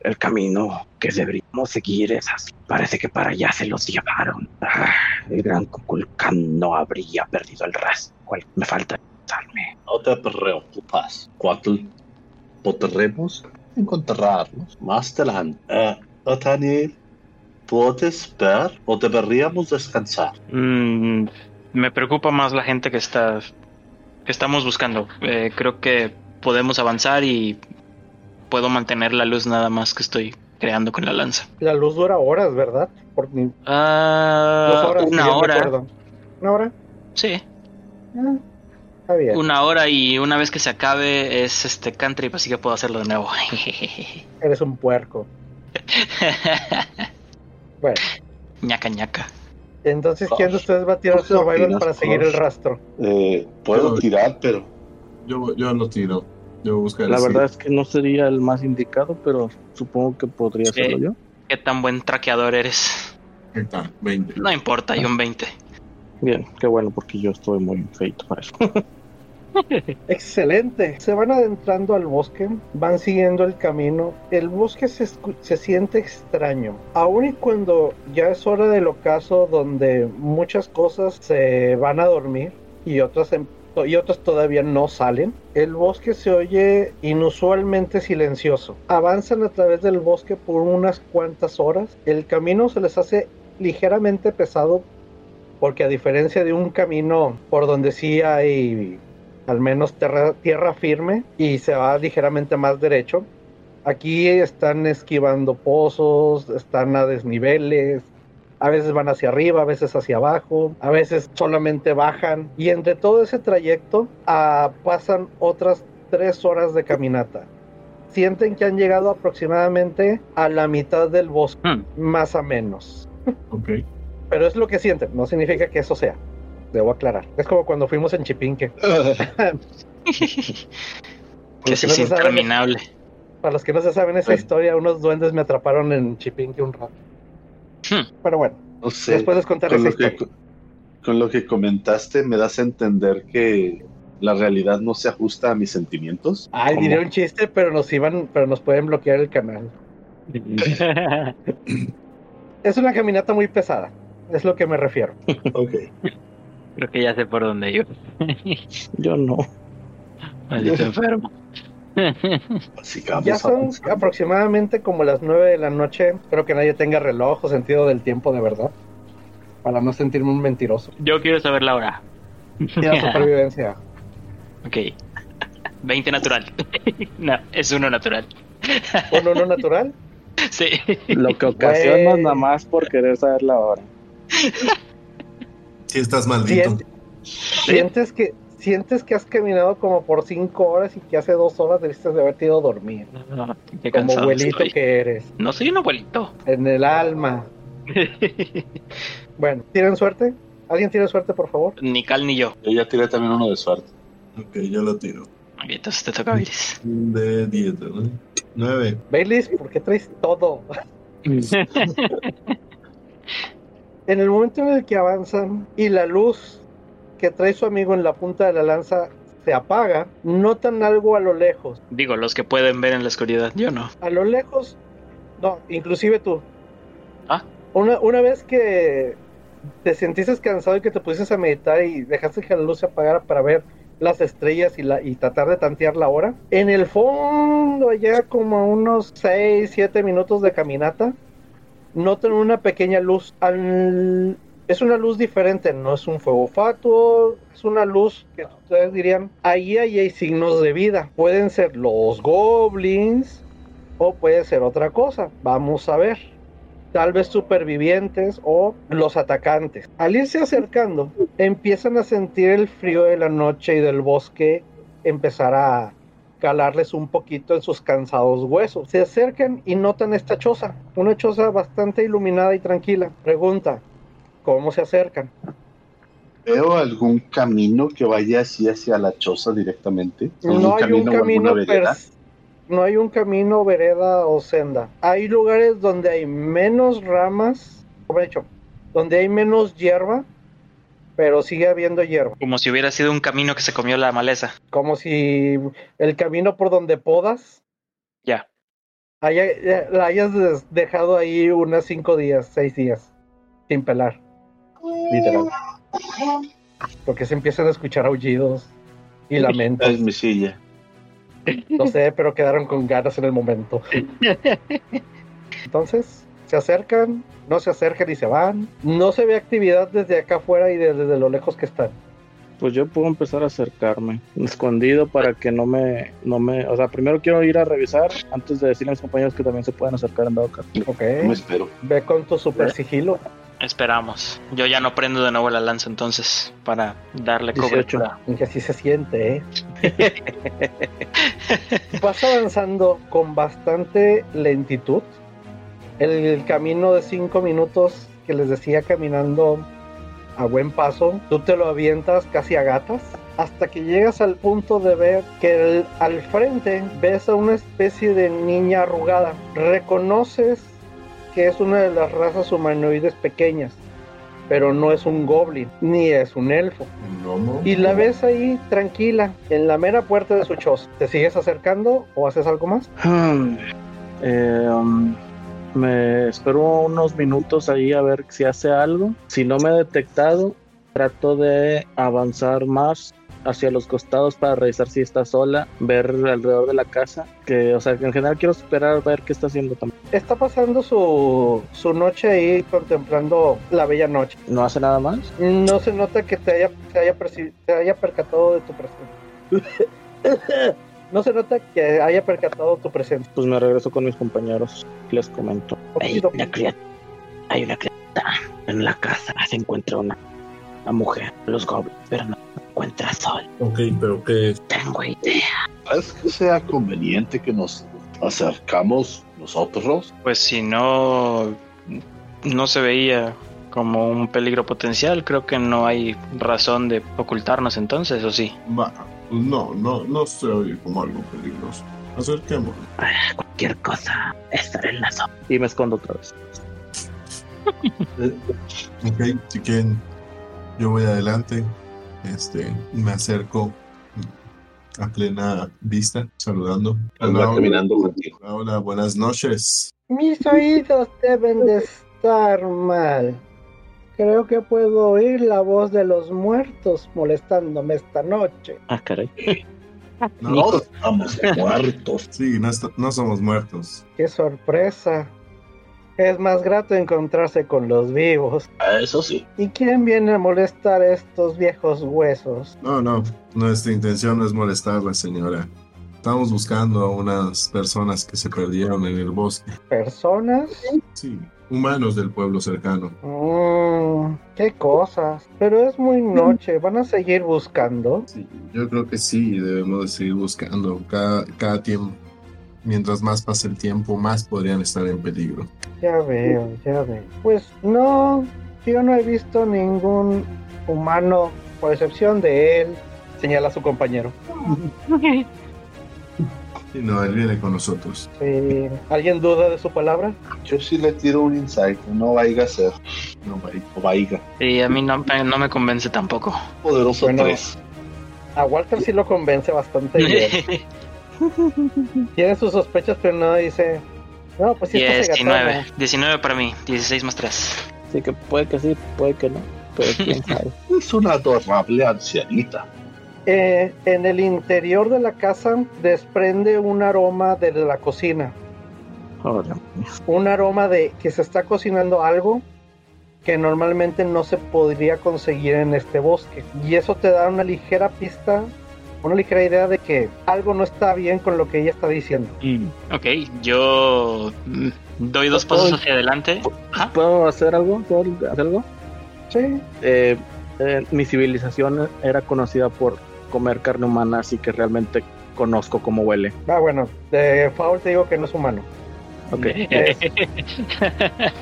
El camino que deberíamos seguir es así. Parece que para allá se los llevaron. Ah, el gran Kukulkan no habría perdido el rastro. ¿Cuál me falta pensarme? No te preocupes. Cuando podremos encontrarnos más adelante. Eh, Nathaniel, ¿puedes ver o deberíamos descansar? Mm, me preocupa más la gente que está que estamos buscando. Eh, creo que podemos avanzar y puedo mantener la luz nada más que estoy creando con la lanza. La luz dura horas, ¿verdad? Por ni- Ah, dos horas. una hora. ¿Una hora? Sí, Ah, está bien. una hora y una vez que se acabe es este country, así que puedo hacerlo de nuevo. Eres un puerco. Bueno, ñaca ñaca. entonces, ¿quién de ustedes va a tirar ¿Tú qué survival para seguir el rastro? Eh, puedo Pero- tirar, pero yo, yo lo tiro. Yo buscaré. La sí. verdad es que no sería el más indicado, pero supongo que podría Sí. serlo yo. Qué tan buen traqueador eres. Ahí está, 20. No importa, hay un 20. Bien, qué bueno, porque yo estoy muy feito para eso. Excelente. Se van adentrando al bosque, van siguiendo el camino. El bosque se, se siente extraño. Aun y cuando ya es hora del ocaso donde muchas cosas se van a dormir y otras, em- y otras todavía no salen, el bosque se oye inusualmente silencioso. Avanzan a través del bosque por unas cuantas horas. El camino se les hace ligeramente pesado porque a diferencia de un camino por donde sí hay al menos terra- tierra firme y se va ligeramente más derecho. Aquí están esquivando pozos, están a desniveles, a veces van hacia arriba, a veces hacia abajo, a veces solamente bajan y entre todo ese trayecto ah, pasan otras tres horas de caminata. Sienten que han llegado aproximadamente a la mitad del bosque, Hmm. más o menos. Ok. Pero es lo que sienten, no significa que eso sea. Debo aclarar. Es como cuando fuimos en Chipinque. que es no saben-. Para los que no se saben esa Sí. historia, unos duendes me atraparon en Chipinque un rato. Hmm. Pero bueno, no sé. después les contaré con esa lo, que, historia. con lo que comentaste, me das a entender que la realidad no se ajusta a mis sentimientos. Ay, ¿Cómo? diré un chiste, pero nos iban, pero nos pueden bloquear el canal. Es una caminata muy pesada. Es lo que me refiero. Ok. Creo que ya sé por dónde yo. Yo no. Maldito enfermo. Ya son aproximadamente como las 9 de la noche. Espero que nadie tenga reloj o sentido del tiempo de verdad. Para no sentirme un mentiroso. Yo quiero saber la hora. Tira supervivencia. Ok. 20 natural. no, es uno natural. ¿Un uno natural? Sí. Lo que ocasionas Güey. nada más por querer saber la hora. Sí, estás maldito. Sient- sientes que sientes que has caminado como por 5 horas y que hace 2 horas debiste de haberte ido a dormir. Qué Como abuelito estoy. que eres. No soy un abuelito. En el alma. Bueno, ¿tienen suerte? ¿Alguien tiene suerte, por favor? ni Cal ni yo. Yo ya tiré también uno de suerte. Ok, yo lo tiro. Ok, entonces te toca Iris. De 10, ¿no? 9. Baileys, ¿por qué traes todo? En el momento en el que avanzan y la luz que trae su amigo en la punta de la lanza se apaga, notan algo a lo lejos. Digo, los que pueden ver en la oscuridad. Yo no. A lo lejos, no, inclusive tú. Ah. Una, una vez que te sentiste cansado y que te pusiste a meditar y dejaste que la luz se apagara para ver las estrellas y, la, y tratar de tantear la hora, en el fondo, ya como a unos 6, 7 minutos de caminata, notan una pequeña luz. Es una luz diferente, no es un fuego fatuo, es una luz que ustedes dirían, ahí, ahí hay signos de vida. Pueden ser los goblins o puede ser otra cosa. Vamos a ver. Tal vez supervivientes o los atacantes. Al irse acercando, empiezan a sentir el frío de la noche y del bosque empezar a calarles un poquito en sus cansados huesos. Se acercan y notan esta choza, una choza bastante iluminada y tranquila. Pregunta, ¿cómo se acercan? ¿Veo algún camino que vaya así hacia la choza directamente? No hay un camino, vereda? pers- no hay un camino, vereda o senda. Hay lugares donde hay menos ramas, como he dicho, donde hay menos hierba, pero sigue habiendo hierba. Como si hubiera sido un camino que se comió la maleza. Como si el camino por donde podas Ya. haya- eh, la hayas dejado ahí unos cinco días, seis días, sin pelar. Literal. Porque se empiezan a escuchar aullidos y lamentos. Es mi silla. No sé, pero quedaron con ganas en el momento. Entonces, se acercan, no se acercan y se van. No se ve actividad desde acá afuera y desde lo lejos que están. Pues yo puedo empezar a acercarme, escondido para que no me, no me, o sea, primero quiero ir a revisar antes de decirle a mis compañeros que también se pueden acercar en dado caso. Ok. Me espero. Ve con tu super sigilo. Esperamos. Yo ya no prendo de nuevo la lanza entonces para darle 18. cobertura. Y así se siente, ¿eh? Vas avanzando con bastante lentitud. El camino de cinco minutos que les decía caminando a buen paso, tú te lo avientas casi a gatas hasta que llegas al punto de ver que el- al frente ves a una especie de niña arrugada. Reconoces que es una de las razas humanoides pequeñas, pero no es un goblin ni es un elfo. El gnomo. Y la ves ahí tranquila, en la mera puerta de su choza. ¿Te sigues acercando o haces algo más? Hmm, eh, um, me espero unos minutos ahí a ver si hace algo. Si no me he detectado, trato de avanzar más hacia los costados para revisar si está sola, ver alrededor de la casa. Que, o sea, que en general quiero esperar a ver qué está haciendo también. Está pasando su, su noche ahí contemplando la bella noche. ¿No hace nada más? No se nota que te haya, te haya, te haya percatado de tu presencia. No se nota que haya percatado tu presencia. Pues me regreso con mis compañeros. Les comento. Hay una criatura, hay una criatura en la casa. Se encuentra una, una mujer, los goblins, pero no se encuentra sol. Ok, pero ¿qué es? Tengo idea. ¿Es que sea conveniente que nos acercamos nosotros? Pues si no no se veía como un peligro potencial, creo que no hay razón de ocultarnos entonces, ¿o sí? Va, pues no, no, no se oye como algo peligroso. Acerquémonos. Cualquier cosa, estaré en la zona. Y me escondo otra vez. Ok, si quieren, yo voy adelante. Este, me acerco a plena vista, saludando. Contigo. Hola, hola, buenas noches. Mis oídos deben de estar mal. Creo que puedo oír la voz de los muertos molestándome esta noche. Ah, caray. No, No estamos muertos. sí, no, est- no somos muertos. ¡Qué sorpresa! Es más grato encontrarse con los vivos. Eso sí. ¿Y quién viene a molestar estos viejos huesos? No, no, nuestra intención no es molestarla, señora. Estamos buscando a unas personas que se perdieron en el bosque. ¿Personas? Sí, humanos del pueblo cercano. Mmm, qué cosas. Pero es muy noche. ¿Van a seguir buscando? Sí, yo creo que sí, debemos de seguir buscando cada, cada tiempo. Mientras más pase el tiempo, más podrían estar en peligro. Ya veo, ya veo. Pues no, yo no he visto ningún humano, por excepción de él. Señala a su compañero. Y no, él viene con nosotros. Sí. ¿Alguien duda de su palabra? Yo sí le tiro un insight. No vaya a ser. No, vaya. Y a mí no, no me convence tampoco. Poderoso Bueno. 3. A Walter sí lo convence bastante bien. Tiene sus sospechas, pero no dice. No, pues sí, está 19. 19 para mí. 16 más 3. Así que puede que sí, puede que no. Pero quién sabe. Es una adorable ancianita. Eh, en el interior de la casa desprende un aroma de la cocina. Ahora, Un aroma de que se está cocinando algo que normalmente no se podría conseguir en este bosque. Y eso te da una ligera pista, una ligera idea de que algo no está bien con lo que ella está diciendo. Ok, yo mm, doy dos pasos hacia adelante. ¿Puedo hacer algo? ¿Puedo hacer algo? Sí, Eh, eh, mi civilización era conocida por comer carne humana, así que realmente conozco cómo huele. Ah, bueno, de Foul te digo que no es humano. Ok. Es- eh,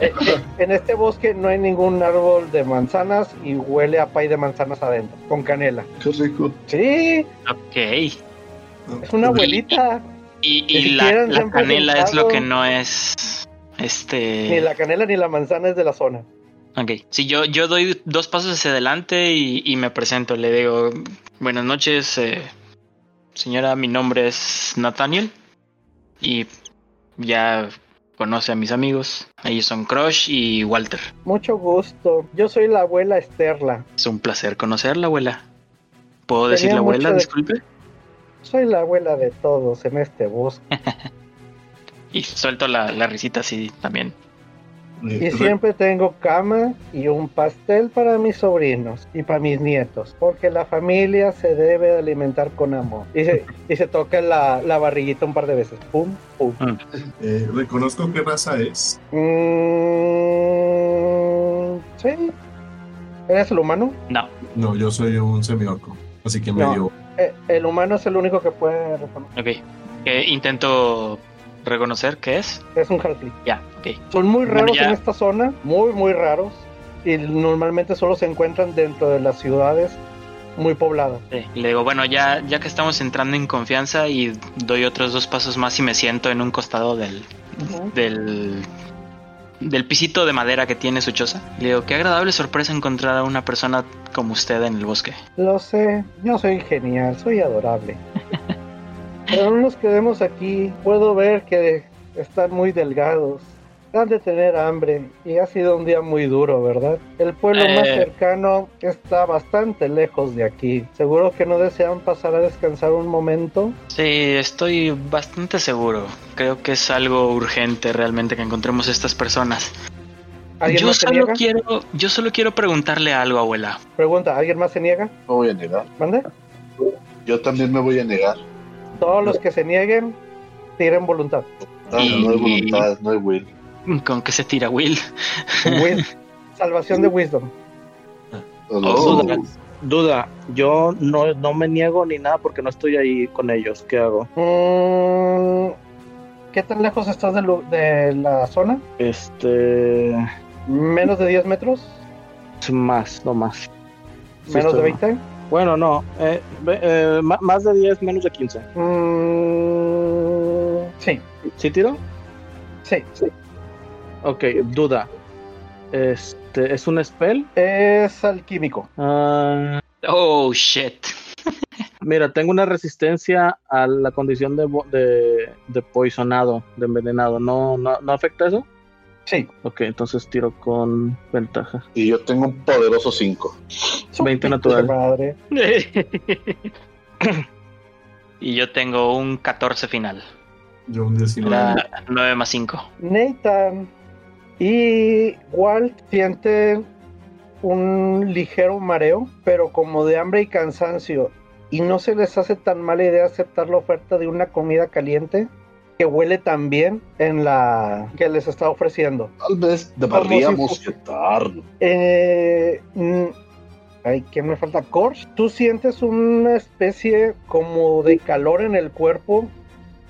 eh, en este bosque no hay ningún árbol de manzanas y huele a pay de manzanas adentro, con canela. Qué rico. Sí, Ok. es una abuelita. Y, la, la canela es lo que no es. Este. Ni la canela ni la manzana es de la zona. Ok, si yo, yo doy dos pasos hacia adelante y, y me presento, le digo, buenas noches, eh, señora, mi nombre es Nathaniel y ya conoce a mis amigos, ellos son Crush y Walter. Mucho gusto. Yo soy la abuela Esterla. Es un placer conocerla, abuela. ¿Puedo Tenía decirle abuela? de- Disculpe. Soy la abuela de todos en este bosque. Y suelto la, la risita así también. Y re- siempre tengo cama y un pastel para mis sobrinos y para mis nietos, porque la familia se debe de alimentar con amor. Y se, y se toca la, la barriguita un par de veces. Pum, pum. eh, reconozco qué raza es. Mm, sí. ¿Eres el humano? No, No, yo soy un semiorco. Así que No. medio. Eh, el humano es el único que puede reconocer. ok. Eh, intento reconocer qué es. Es un halfling. Ya, ok. Son muy Bueno, raros ya. en esta zona, muy, muy raros. Y normalmente solo se encuentran dentro de las ciudades muy pobladas. Sí, Le digo, bueno, ya, ya que estamos entrando en confianza y doy otros dos pasos más y me siento en un costado del, del, del pisito de madera que tiene su choza. Le digo, qué agradable sorpresa encontrar a una persona como usted en el bosque. Lo sé, yo soy genial, soy adorable. Pero no nos quedemos aquí. Puedo ver que están muy delgados. Han de tener hambre y ha sido un día muy duro, ¿verdad? El pueblo más Eh. cercano está bastante lejos de aquí. ¿Seguro que no desean pasar a descansar un momento? Sí, estoy bastante seguro. Creo que es algo urgente realmente que encontremos estas personas. ¿Alguien Yo solo niega? quiero, yo solo quiero preguntarle algo, abuela. Pregunta, ¿alguien más se niega? Me voy a negar. ¿Mande? Yo también me voy a negar. Todos los que se nieguen, tiren voluntad. Ah, Y- No hay voluntad, no hay will. ¿Con qué se tira Will? Wis- Salvación de Wisdom. Oh. Duda, duda, yo no, no me niego ni nada porque no estoy ahí con ellos. ¿Qué hago? Mm, ¿Qué tan lejos estás de, la zona? Este. ¿Menos de 10 metros? Más, no más. Sí, ¿Menos de estoy- 20? Bueno, no. eh, ve- eh, más de 10, menos de 15. Mm, sí, ¿Sí tiro? sí. Ok, duda. Este, ¿es un spell? Es alquímico. Ah, Oh, shit. mira, tengo una resistencia a la condición de, bo- de, de poisonado, de envenenado. ¿No, no, ¿No afecta eso? Sí. Ok, entonces tiro con ventaja. Y yo tengo un poderoso 5. 20 Su natural. Madre. y yo tengo un 14 final. Yo un 19. Era 9 más 5. Nathan y Walt sienten un ligero mareo, pero como de hambre y cansancio, y no se les hace tan mala idea aceptar la oferta de una comida caliente que huele tan bien en la que les está ofreciendo. Tal vez deberíamos quitarlo. Eh, mm, ay, ¿qué me falta? Korsh, tú sientes una especie como de calor en el cuerpo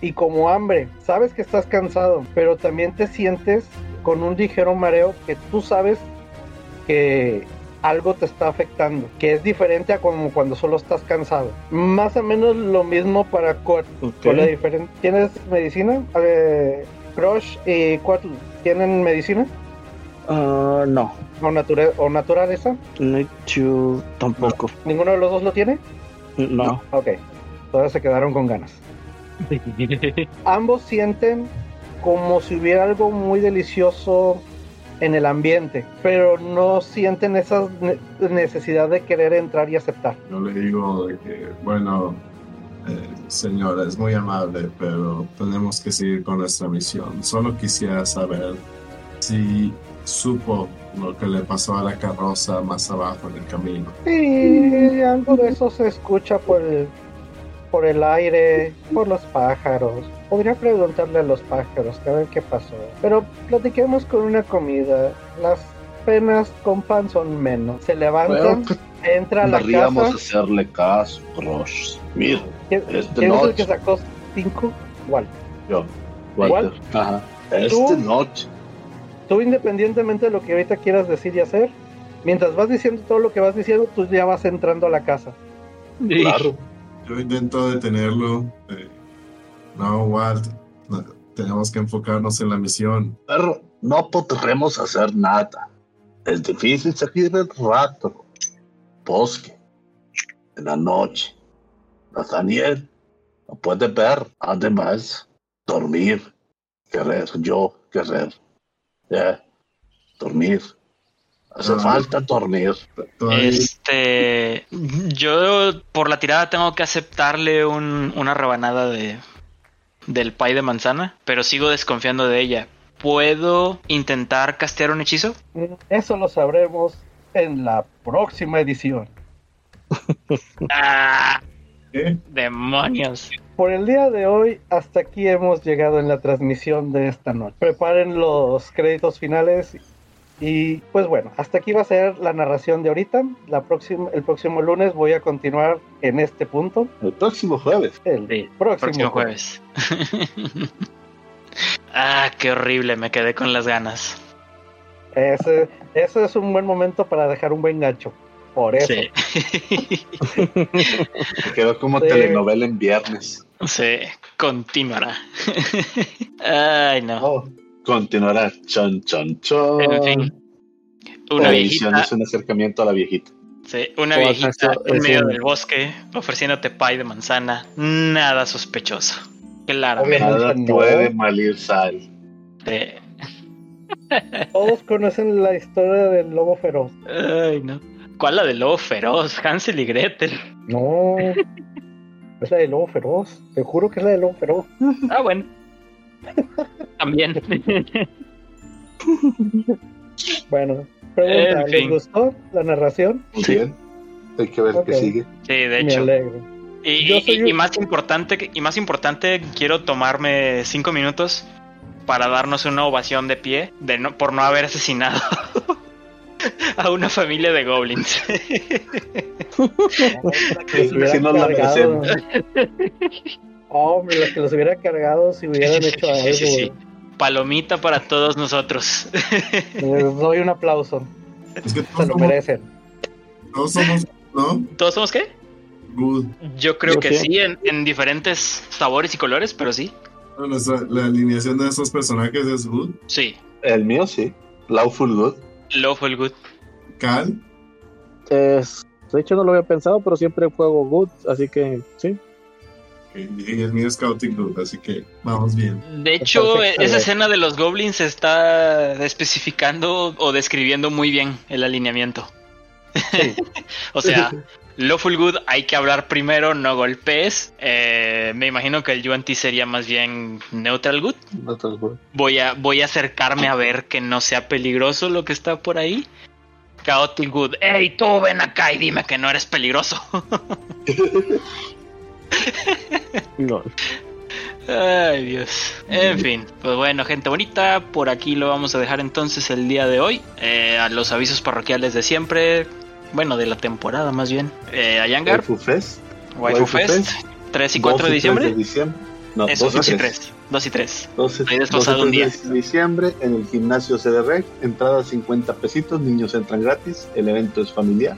y como hambre. Sabes que estás cansado, pero también te sientes con un ligero mareo que tú sabes que algo te está afectando, que es diferente a como cuando solo estás cansado. Más o menos lo mismo para diferen- ¿Tienes medicina? Eh, Crush y Quatl, ¿tienen medicina? Ah, no. ¿O, natura- o naturaleza? To tampoco. ¿Ninguno de los dos lo tiene? No. Ok, todos se quedaron con ganas. Ambos sienten como si hubiera algo muy delicioso en el ambiente, pero no sienten esa ne- necesidad de querer entrar y aceptar. Yo le digo de que, bueno, eh, señora, es muy amable, pero tenemos que seguir con nuestra misión. Solo quisiera saber si supo lo que le pasó a la carroza más abajo en el camino. Y algo de eso se escucha por el, por el aire, por los pájaros. Podría preguntarle a los pájaros a ver qué pasó. Pero platiquemos con una comida. Las penas con pan son menos. Se levantan. Bueno, entra a la casa. hacerle caso, Crush. Mira, ¿Quién, esta quién es el noche. que sacó 5? Walter. yo. Walter. Ajá. Esta ¿Tú? noche. Tú, independientemente de lo que ahorita quieras decir y hacer, mientras vas diciendo todo lo que vas diciendo, tú ya vas entrando a la casa. Claro. Yo intento detenerlo. eh, no, Walt. no, tenemos que enfocarnos en la misión. Pero no podremos hacer nada. Es difícil seguir el rato. Bosque. En la noche. Nathaniel. No puede ver. Además, dormir. Querer. Yo querer. Ya. Dormir. Hace Ah. falta dormir. Este, yo por la tirada tengo que aceptarle un- una rebanada de del pie de manzana, pero sigo desconfiando de ella. ¿Puedo intentar castear un hechizo? Mm, Eso lo sabremos en la próxima edición. ¡Ah! ¿Qué? ¡Demonios! Por el día de hoy, hasta aquí hemos llegado en la transmisión de esta noche. Preparen los créditos finales. Y pues bueno, hasta aquí va a ser la narración de ahorita. La próxima, el próximo lunes voy a continuar en este punto. El próximo jueves. El Sí, próximo, Próximo jueves. jueves. ah, qué horrible, me quedé con las ganas. Ese, ese es un buen momento para dejar un buen gancho. Por eso. Sí. Me quedó como Sí. telenovela en viernes. sí, continuará. Ay, no. Oh, continuará. Chon, chon, chon. En fin. Una viejita, es un acercamiento a la viejita. sí, una viejita acaso en medio del bosque ofreciéndote pie de manzana. Nada sospechoso. Claramente. Nada puede malir sal. Sí. Todos conocen la historia del lobo feroz. Ay, no. ¿Cuál la del lobo feroz? Hansel y Gretel. No. Es la del lobo feroz. Te juro que es la del lobo feroz. Ah, bueno. También. Bueno, pregunta, En ¿les fin. gustó la narración? Muy Sí. bien. Hay que ver Ok. qué sigue. Sí, de Me hecho. alegro. Y, Yo y- soy y un- más importante, y más importante, quiero tomarme cinco minutos para darnos una ovación de pie de no, por no haber asesinado a una familia de goblins. Si no la. Hombre, los que los hubiera cargado si hubieran hecho algo. Sí, sí. Palomita para todos nosotros. Les doy un aplauso. Es que Se todos lo somos, merecen. todos somos, ¿no? ¿Todos somos qué? Good. Yo creo Yo que sí. sí, en, en diferentes sabores y colores, pero sí. Nuestra- la alineación de esos personajes es good. Sí. El mío sí. Lawful Good. Lawful Good. Cal. Es- de hecho, no lo había pensado, pero siempre juego good, así que sí. Y el mío es Scouting Good, así que vamos bien. De hecho, Perfecto. esa escena de los goblins está especificando o describiendo muy bien el alineamiento. o sea, Lawful Good hay que hablar primero, no golpes. Eh, me imagino que el Yuan-Ti sería más bien Neutral Good. Lo juro. Voy a, voy a acercarme a ver que no sea peligroso lo que está por ahí. Chaotic Good. ¡Ey, tú ven acá y dime que no eres peligroso! No. Ay, Dios. En fin, pues bueno, gente bonita, por aquí lo vamos a dejar entonces el día de hoy. Eh, a los avisos parroquiales de siempre, bueno, de la temporada más bien. Eh, a Yangar, Waifu Fest. Waifu Waifu Fest, Fest, 3 y 4 de 2 y 3 diciembre. de diciembre. No, Eso, 2 2 y y 3. 3. 2 y 3. 12, Ahí desfasado 12 un día. de diciembre en el gimnasio CDR, entrada 50 pesitos, niños entran gratis, el evento es familiar.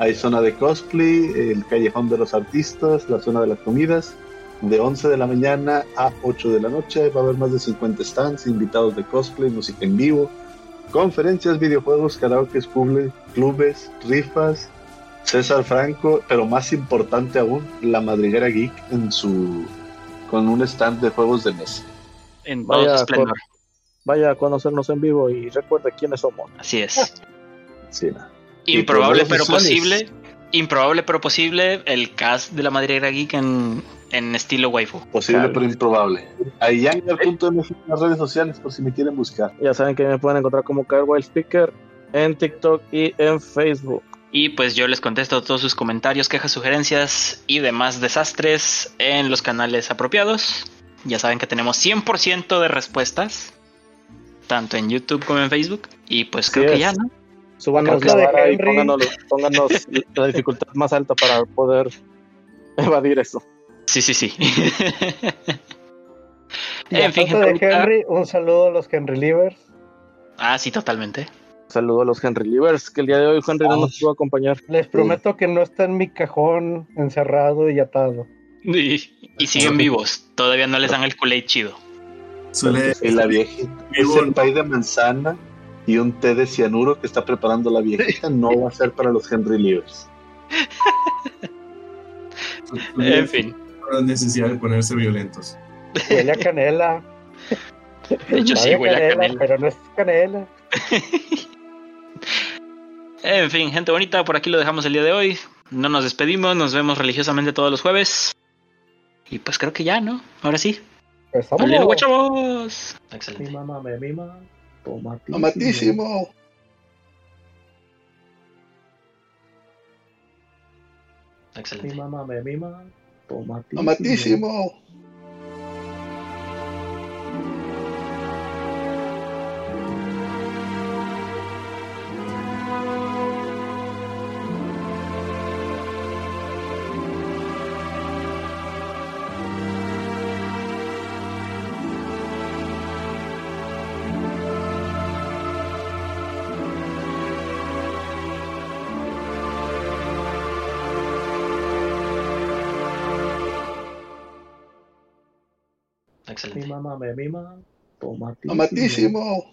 Hay zona de cosplay, el callejón de los artistas, la zona de las comidas. De 11 de la mañana a 8 de la noche va a haber más de 50 stands, invitados de cosplay, música en vivo, conferencias, videojuegos, karaoke, clubes, clubes, rifas, César Franco, pero más importante aún, la madriguera geek en su con un stand de juegos de mesa. En todo Vaya, esplendor. Vaya a conocernos en vivo y recuerde quiénes somos. Así es. Sí, no. Improbable pero posible. Improbable pero posible el cast de la madriguera geek en, en estilo waifu. Posible Claro. pero improbable. Ahí en las redes sociales por si me quieren buscar. Ya saben que me pueden encontrar como Kyle Wild Speaker en TikTok y en Facebook. Y pues yo les contesto todos sus comentarios, quejas, sugerencias y demás desastres en los canales apropiados. Ya saben que tenemos 100% de respuestas, tanto en YouTube como en Facebook. Y pues creo que es. ya, ¿no? Súbanos la vara y pónganos, pónganos la dificultad más alta para poder evadir eso. Sí, sí, sí. Y en fin, de. Henry, un saludo a los Henry Livers. Ah, sí, totalmente. Saludo a los Henry Livers, que el día de hoy Henry no nos pudo acompañar. Les prometo que no está en mi cajón encerrado y atado. Y, y siguen vivos. Todavía no les dan el Kool-Aid chido. Suele Y la viejita. Vivo- Ese pay de manzana y un té de cianuro que está preparando la viejita no va a ser para los Henry Livers. En fin. la necesidad de ponerse violentos. Huele a canela. De hecho, sí, huele a canela. Pero no es canela. En fin, gente bonita, por aquí lo dejamos el día de hoy. No nos despedimos, nos vemos religiosamente todos los jueves. Y pues creo que ya, ¿no? Ahora sí. Pues ¡Vale, vámonos. chavos! Mi Excelente. mamá me mima. Tomatísimo. ¡Amatísimo! Mi Excelente. mamá me mima. Tomatísimo. ¡Amatísimo! Mi Excelente. mamá me mima. Tomatísimo. ¡Amatísimo!